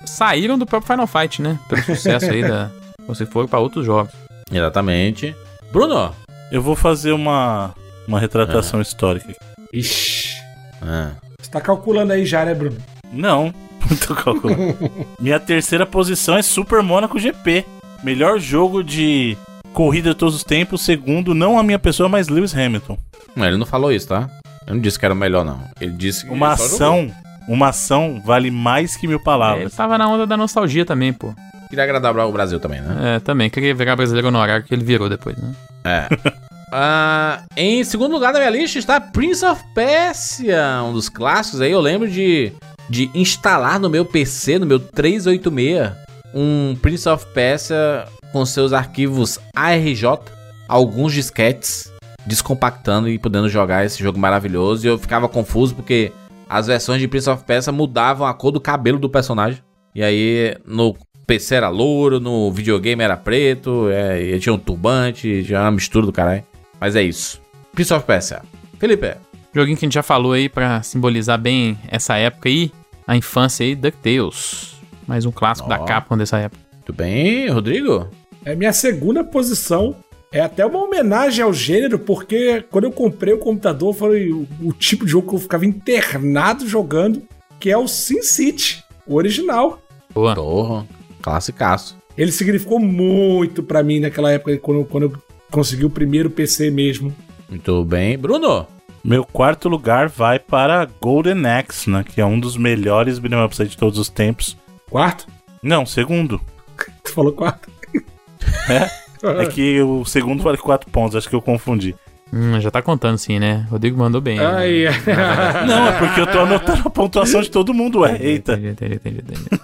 saíram do próprio Final Fight, né? Pelo sucesso aí da. Você for pra outros jogos. Exatamente. Bruno. Eu vou fazer uma, uma retratação histórica aqui. Ixi. Ah. Tá calculando aí já, né, Bruno? Não, não tô calculando. Minha terceira posição é Super Monaco GP. Melhor jogo de corrida de todos os tempos, segundo, não a minha pessoa, mas Lewis Hamilton. Não, ele não falou isso, tá? Eu não disse que era o melhor, não. Ele disse que Uma ele ação, uma ação vale mais que mil É, ele palavras. tava na onda da nostalgia também, pô. Queria agradar o Brasil também, né? É, também. Queria virar brasileiro no horário que ele virou depois, né? É. Ah, em segundo lugar da minha lista está Prince of Persia, um dos clássicos aí. Eu lembro de, de instalar no meu PC, no meu 386, um Prince of Persia com seus arquivos ARJ, alguns disquetes, descompactando e podendo jogar esse jogo maravilhoso. E eu ficava confuso porque as versões de Prince of Persia mudavam a cor do cabelo do personagem. E aí no PC era louro, no videogame era preto, é, tinha um turbante, tinha uma mistura do caralho. Mas é isso. Prince of Persia. Felipe. Joguinho que a gente já falou aí pra simbolizar bem essa época aí, a infância aí, DuckTales. Mais um clássico Ó. da Capcom dessa época. Tudo bem, Rodrigo? É minha segunda posição É até uma homenagem ao gênero, porque quando eu comprei o computador, foi o, o tipo de jogo que eu ficava internado jogando, que é o Sin City, o original. Boa. Porra, classicaço. Ele significou muito pra mim naquela época, quando, quando eu consegui o primeiro PC mesmo. Muito bem. Bruno, Meu quarto lugar vai para Golden Axe, né? Que é um dos melhores beat'em ups de todos os tempos. Quarto? Não, segundo. Tu falou quarto? É? É que o segundo vale 4 pontos, acho que eu confundi. Hum, já tá contando sim, né? Rodrigo mandou bem. né? Ai, Não, é porque eu tô anotando a pontuação de todo mundo, ué. Eita. Entendi, entendi, entendi, entendi.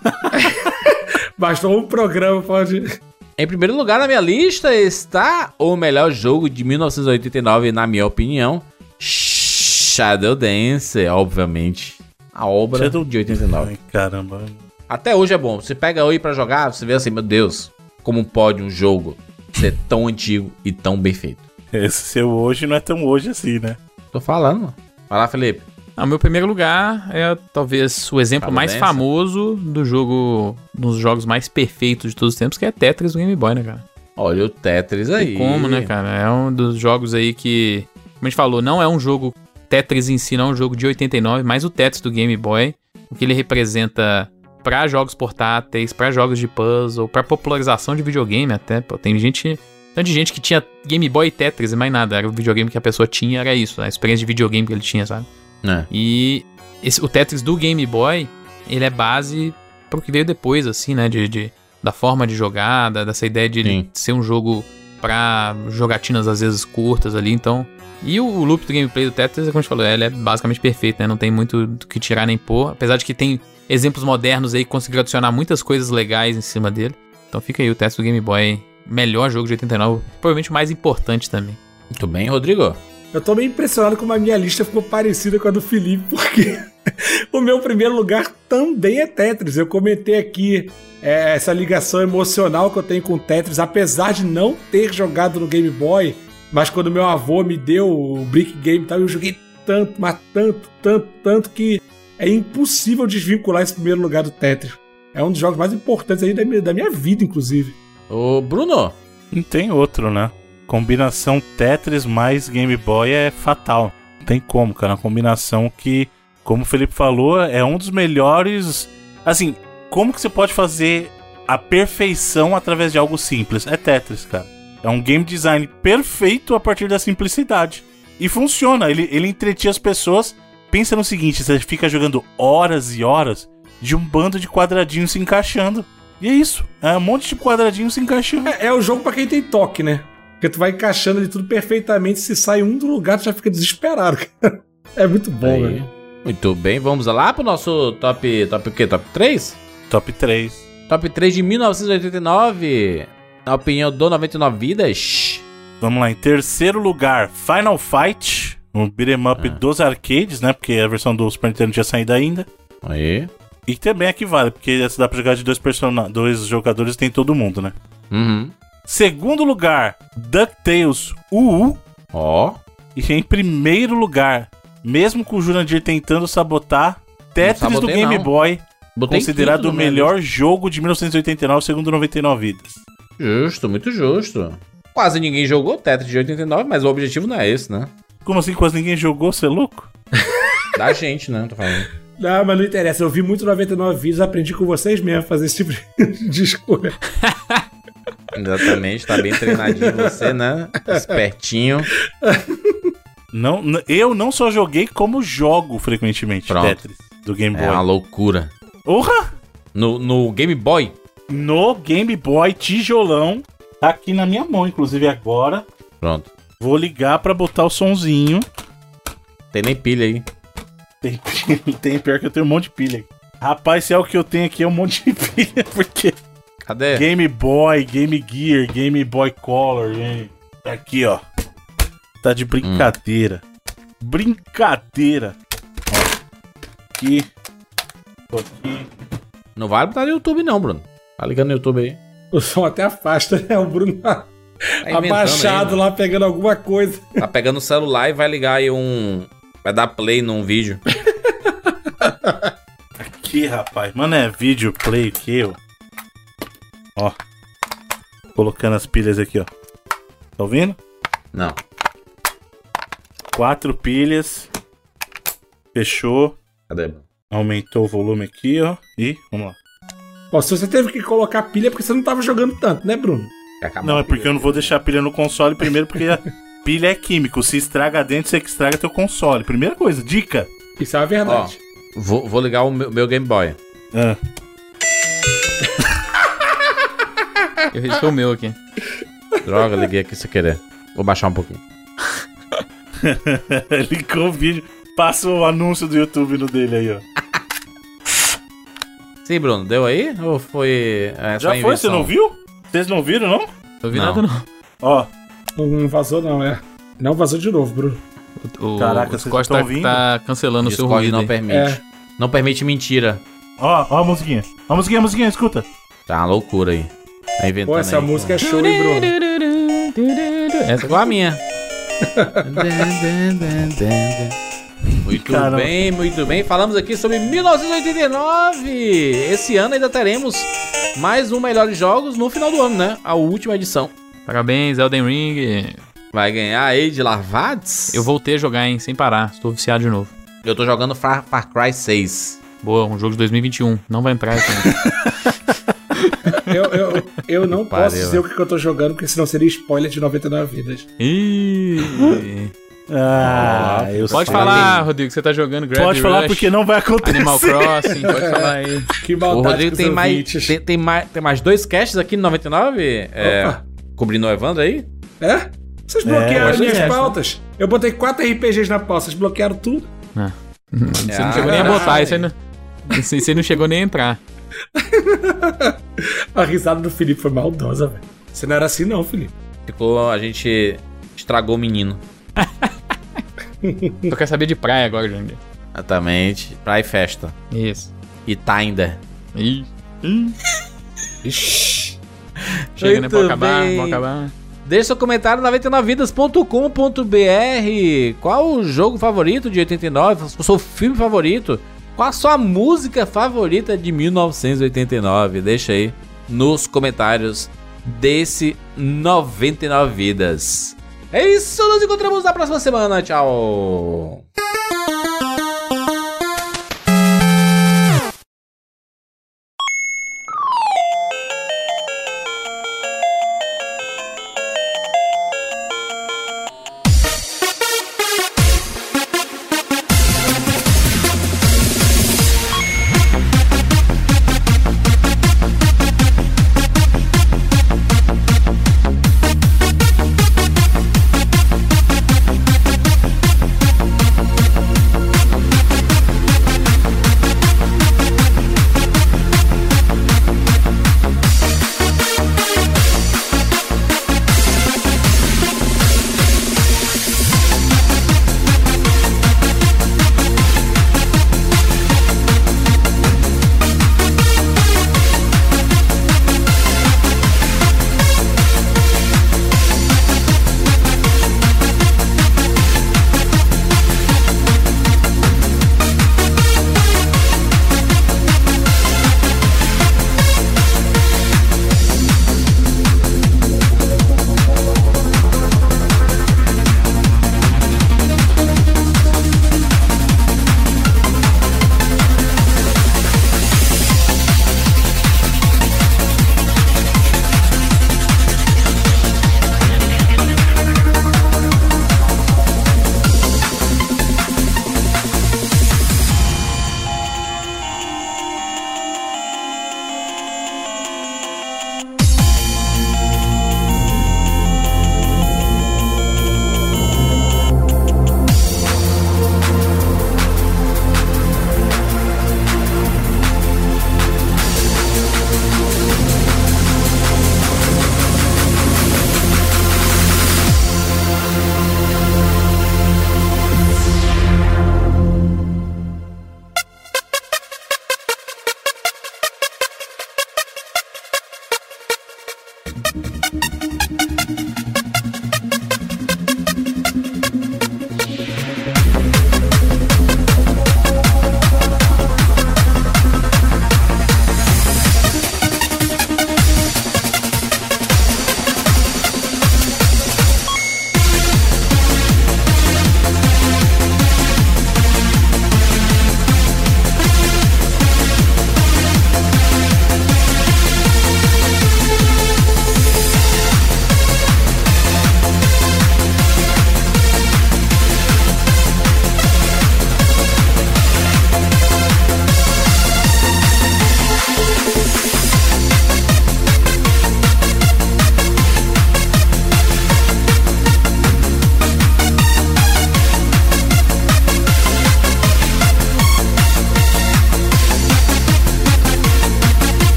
Bastou um programa, pode. Em primeiro lugar na minha lista está o melhor jogo de 1989, na minha opinião. Shadow Dance, obviamente. A obra Shadow- de 89. Ai, caramba. Até hoje é bom. Você pega aí pra jogar, você vê assim, meu Deus, como pode um jogo ser tão antigo e tão bem feito? Esse seu hoje não é tão hoje assim, né? Tô falando. Vai lá, Felipe. Ah, o meu primeiro lugar é talvez o exemplo Shadow mais Dance? famoso do jogo, dos jogos mais perfeitos de todos os tempos, que é Tetris do Game Boy, né, cara? Olha o Tetris aí. Tem como, né, cara? É um dos jogos aí que, como a gente falou, não é um jogo. Tetris em si não é um jogo de 89, mas o Tetris do Game Boy, o que ele representa pra jogos portáteis, pra jogos de puzzle, pra popularização de videogame até. Pô, tem gente. Tanto de gente que tinha Game Boy e Tetris e mais nada. Era o videogame que a pessoa tinha, era isso, a experiência de videogame que ele tinha, sabe? É. E esse- o Tetris do Game Boy, ele é base pro que veio depois, assim, né? De, de- da forma de jogar, da- dessa ideia de Sim. ser um jogo pra jogatinas às vezes curtas ali, então. E o, o loop do gameplay do Tetris, como a gente falou, ele é basicamente perfeito, né? Não tem muito do que tirar nem pôr. Apesar de que tem exemplos modernos aí que conseguiram adicionar muitas coisas legais em cima dele. Então fica aí o Tetris do Game Boy, melhor jogo de 89, provavelmente o mais importante também. Muito bem, Rodrigo. Eu tô meio impressionado como a minha lista ficou parecida com a do Felipe, porque o meu primeiro lugar também é Tetris. Eu comentei aqui é, essa ligação emocional que eu tenho com Tetris, apesar de não ter jogado no Game Boy, mas quando meu avô me deu o Brick Game e tal, eu joguei tanto, mas tanto, tanto, tanto que é impossível desvincular esse primeiro lugar do Tetris. É um dos jogos mais importantes aí da minha, da minha vida, inclusive. Ô, Bruno. Não tem outro, né? Combinação Tetris mais Game Boy é fatal. Não tem como, cara. Uma combinação que, como o Felipe falou, é um dos melhores. Assim, como que você pode fazer a perfeição através de algo simples? É Tetris, cara. É um game design perfeito a partir da simplicidade. E funciona, ele, ele entretia as pessoas. Pensa no seguinte: você fica jogando horas e horas de um bando de quadradinhos se encaixando. E é isso. É um monte de quadradinhos se encaixando. É, é o jogo pra quem tem toque, né? Porque tu vai encaixando ali tudo perfeitamente. Se sai um do lugar, tu já fica desesperado. cara. É muito bom, velho. Muito bem, vamos lá pro nosso top. Top o quê? Top 3? Top 3. Top 3 de 1989. Na opinião do 99 Vidas. Vamos lá, em terceiro lugar, Final Fight, um beat'em up dos arcades, né? Porque a versão do Super Nintendo tinha saído ainda. Aí. E também aqui vale, porque essa dá pra jogar de dois, persona dois jogadores, tem todo mundo, né? Uhum. Segundo lugar, DuckTales UU. Ó. E em primeiro lugar, mesmo com o Jurandir tentando sabotar, Tetris do Game não. Boy, Botei considerado o minha melhor jogo de 1989, segundo 99 vidas. Justo, muito justo. Quase ninguém jogou Tetris de 89, mas o objetivo não é esse, né? Como assim quase ninguém jogou, você é louco? Da gente, né? Tô falando. Não, mas não interessa. Eu vi muito 99 vídeos, aprendi com vocês mesmo a fazer esse tipo de- de escolha. Exatamente, tá bem treinadinho você, né? Espertinho. Não, eu não só joguei, como jogo frequentemente Pronto. Tetris do Game Boy. É uma loucura. Porra! No, no Game Boy. No Game Boy tijolão. Tá aqui na minha mão, inclusive agora. Pronto. Vou ligar pra botar o sonzinho. Tem nem pilha aí. Tem, tem pior que eu tenho um monte de pilha. Rapaz, se é o que eu tenho aqui, é um monte de pilha, porque Cadê? Game Boy, Game Gear, Game Boy Color, game... Tá aqui, ó. Tá de brincadeira. Brincadeira. Ó. Aqui. Tô aqui. Não vale botar no YouTube, não, Bruno. Tá ligando no YouTube aí. O som até afasta, né? O Bruno tá inventando abaixado aí, lá pegando alguma coisa. Tá pegando o celular e vai ligar aí um. Vai dar play num vídeo. Aqui, rapaz. Mano, é vídeo play aqui, ó. Ó. Colocando as pilhas aqui, ó. Tá ouvindo? Não. Quatro pilhas. Fechou. Cadê? Aumentou o volume aqui, ó. E vamos lá. Ó, se você teve que colocar pilha é porque você não tava jogando tanto, né, Bruno? Não, é porque eu não vou deixar a pilha no console primeiro, porque a pilha é químico. Se estraga dentro, você que estraga teu console. Primeira coisa, dica. Isso é a verdade. Vou, vou ligar o meu, meu Game Boy. Ah. Eu risquei o meu aqui. Droga, liguei aqui sem querer. Vou baixar um pouquinho. Ligou o vídeo. Passa o anúncio do YouTube no dele aí, ó. Sim, Bruno, deu aí? Ou foi. É, Já foi? Você não viu? Vocês não viram, não? Não vi Não. nada, não. Ó, Não vazou, não, é. Não vazou de novo, Bruno. O, Caraca, o estão tá, tá cancelando o seu Discord ruído. não permite. É. Não permite mentira. ó, ó a musiquinha. Ó a musiquinha, a musiquinha, escuta. Tá uma loucura aí. Tá inventando Pô, essa aí. música é show, hein, Bruno? Essa é igual a minha. Muito Caramba. bem, muito bem. Falamos aqui sobre 1989. Esse ano ainda teremos mais um Melhores Jogos no final do ano, né? A última edição. Parabéns, Elden Ring. Vai ganhar aí de Larvades? Eu voltei a jogar, hein, sem parar. Estou viciado de novo. Eu tô jogando Far, Far Cry 6. Boa, um jogo de 2021. Não vai entrar aqui. Eu, eu, eu não Pariu, posso dizer o que, eu tô jogando, porque senão seria spoiler de 99 vidas. Ih. Ah, eu Pode sei. falar, Rodrigo, que você tá jogando Gravity Pode falar Rush, porque não vai acontecer. Animal Crossing, pode falar aí. Que O maldade Rodrigo com tem mais, tem, tem mais, tem mais dois casts aqui no 99? É, Opa. cobrindo o Evandro aí? É? Vocês É, bloquearam acho minhas é, pautas. Eu botei quatro RPGs na pauta, vocês bloquearam tudo. Você não Ah, chegou nem a caralho. botar, isso aí não... Você não chegou nem a entrar. A risada do Felipe foi maldosa, velho. Você não era assim, não, Felipe. Ficou, a gente estragou o menino. Eu quero saber de praia agora, Jandir. Exatamente. Praia e festa. Isso. E Tinder. Ih. Ih. Ixi. Chega, né? Muito Pode acabar, bem. pode acabar. Deixe seu comentário no 99vidas.com.br. Qual o jogo favorito de 89? O seu filme favorito? Qual a sua música favorita de 1989? Deixa aí nos comentários desse 99 Vidas. É isso, nos encontramos na próxima semana. Tchau.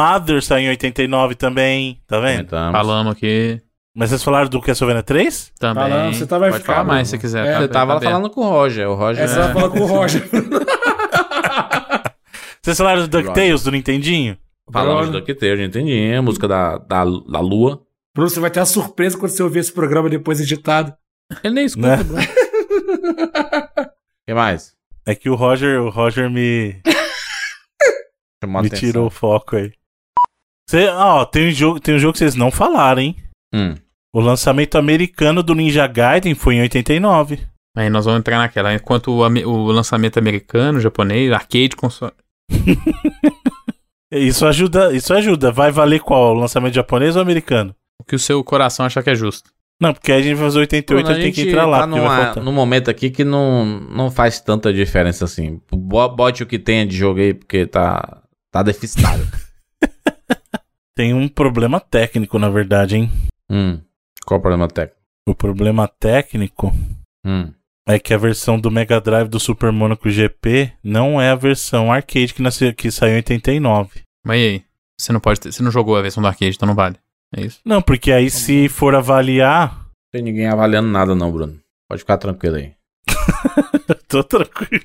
Mother saiu em 89 também, tá vendo? Comentamos. Falamos aqui Mas vocês falaram do Castlevania 3? também. Falando, você tava Pode falar mais se quiser. É, tá Você bem, tava tá falando com o Roger. O Roger. É, você tava falando com o Roger. Vocês falaram do DuckTales, do Nintendinho? Falamos do DuckTales, entendi. A música da, da, da Lua. Bruno, você vai ter uma surpresa quando você ouvir esse programa depois editado. Ele nem escuta, Né? Bruno. O que mais? É que o Roger, o Roger me, a me atenção. tirou o foco aí. Cê, ó, tem um jogo, tem um jogo que vocês não falaram, hein? Hum. O lançamento americano do Ninja Gaiden foi em 89. Aí nós vamos entrar naquela. Enquanto o, o lançamento americano, japonês, arcade, console. Isso ajuda, isso ajuda. Vai valer qual? O lançamento japonês ou americano? O que o seu coração acha que é justo. Não, porque aí a gente vai fazer 88 Bruno, e tem que entrar lá, tá numa, num momento aqui que não, não faz tanta diferença assim. Bo- Bote o que tenha de jogo aí, porque tá, tá deficitário. Tem um problema técnico, na verdade, hein? hum. Qual o problema técnico? O problema técnico Hum. é que a versão do Mega Drive do Super Monaco GP não é a versão arcade que, nasceu, que saiu em 89. Mas e aí? Você não pode ter, você não jogou a versão do arcade, então não vale. É isso. Não, porque aí se for avaliar. Não tem ninguém avaliando nada, não, Bruno. Pode ficar tranquilo aí. Tô tranquilo.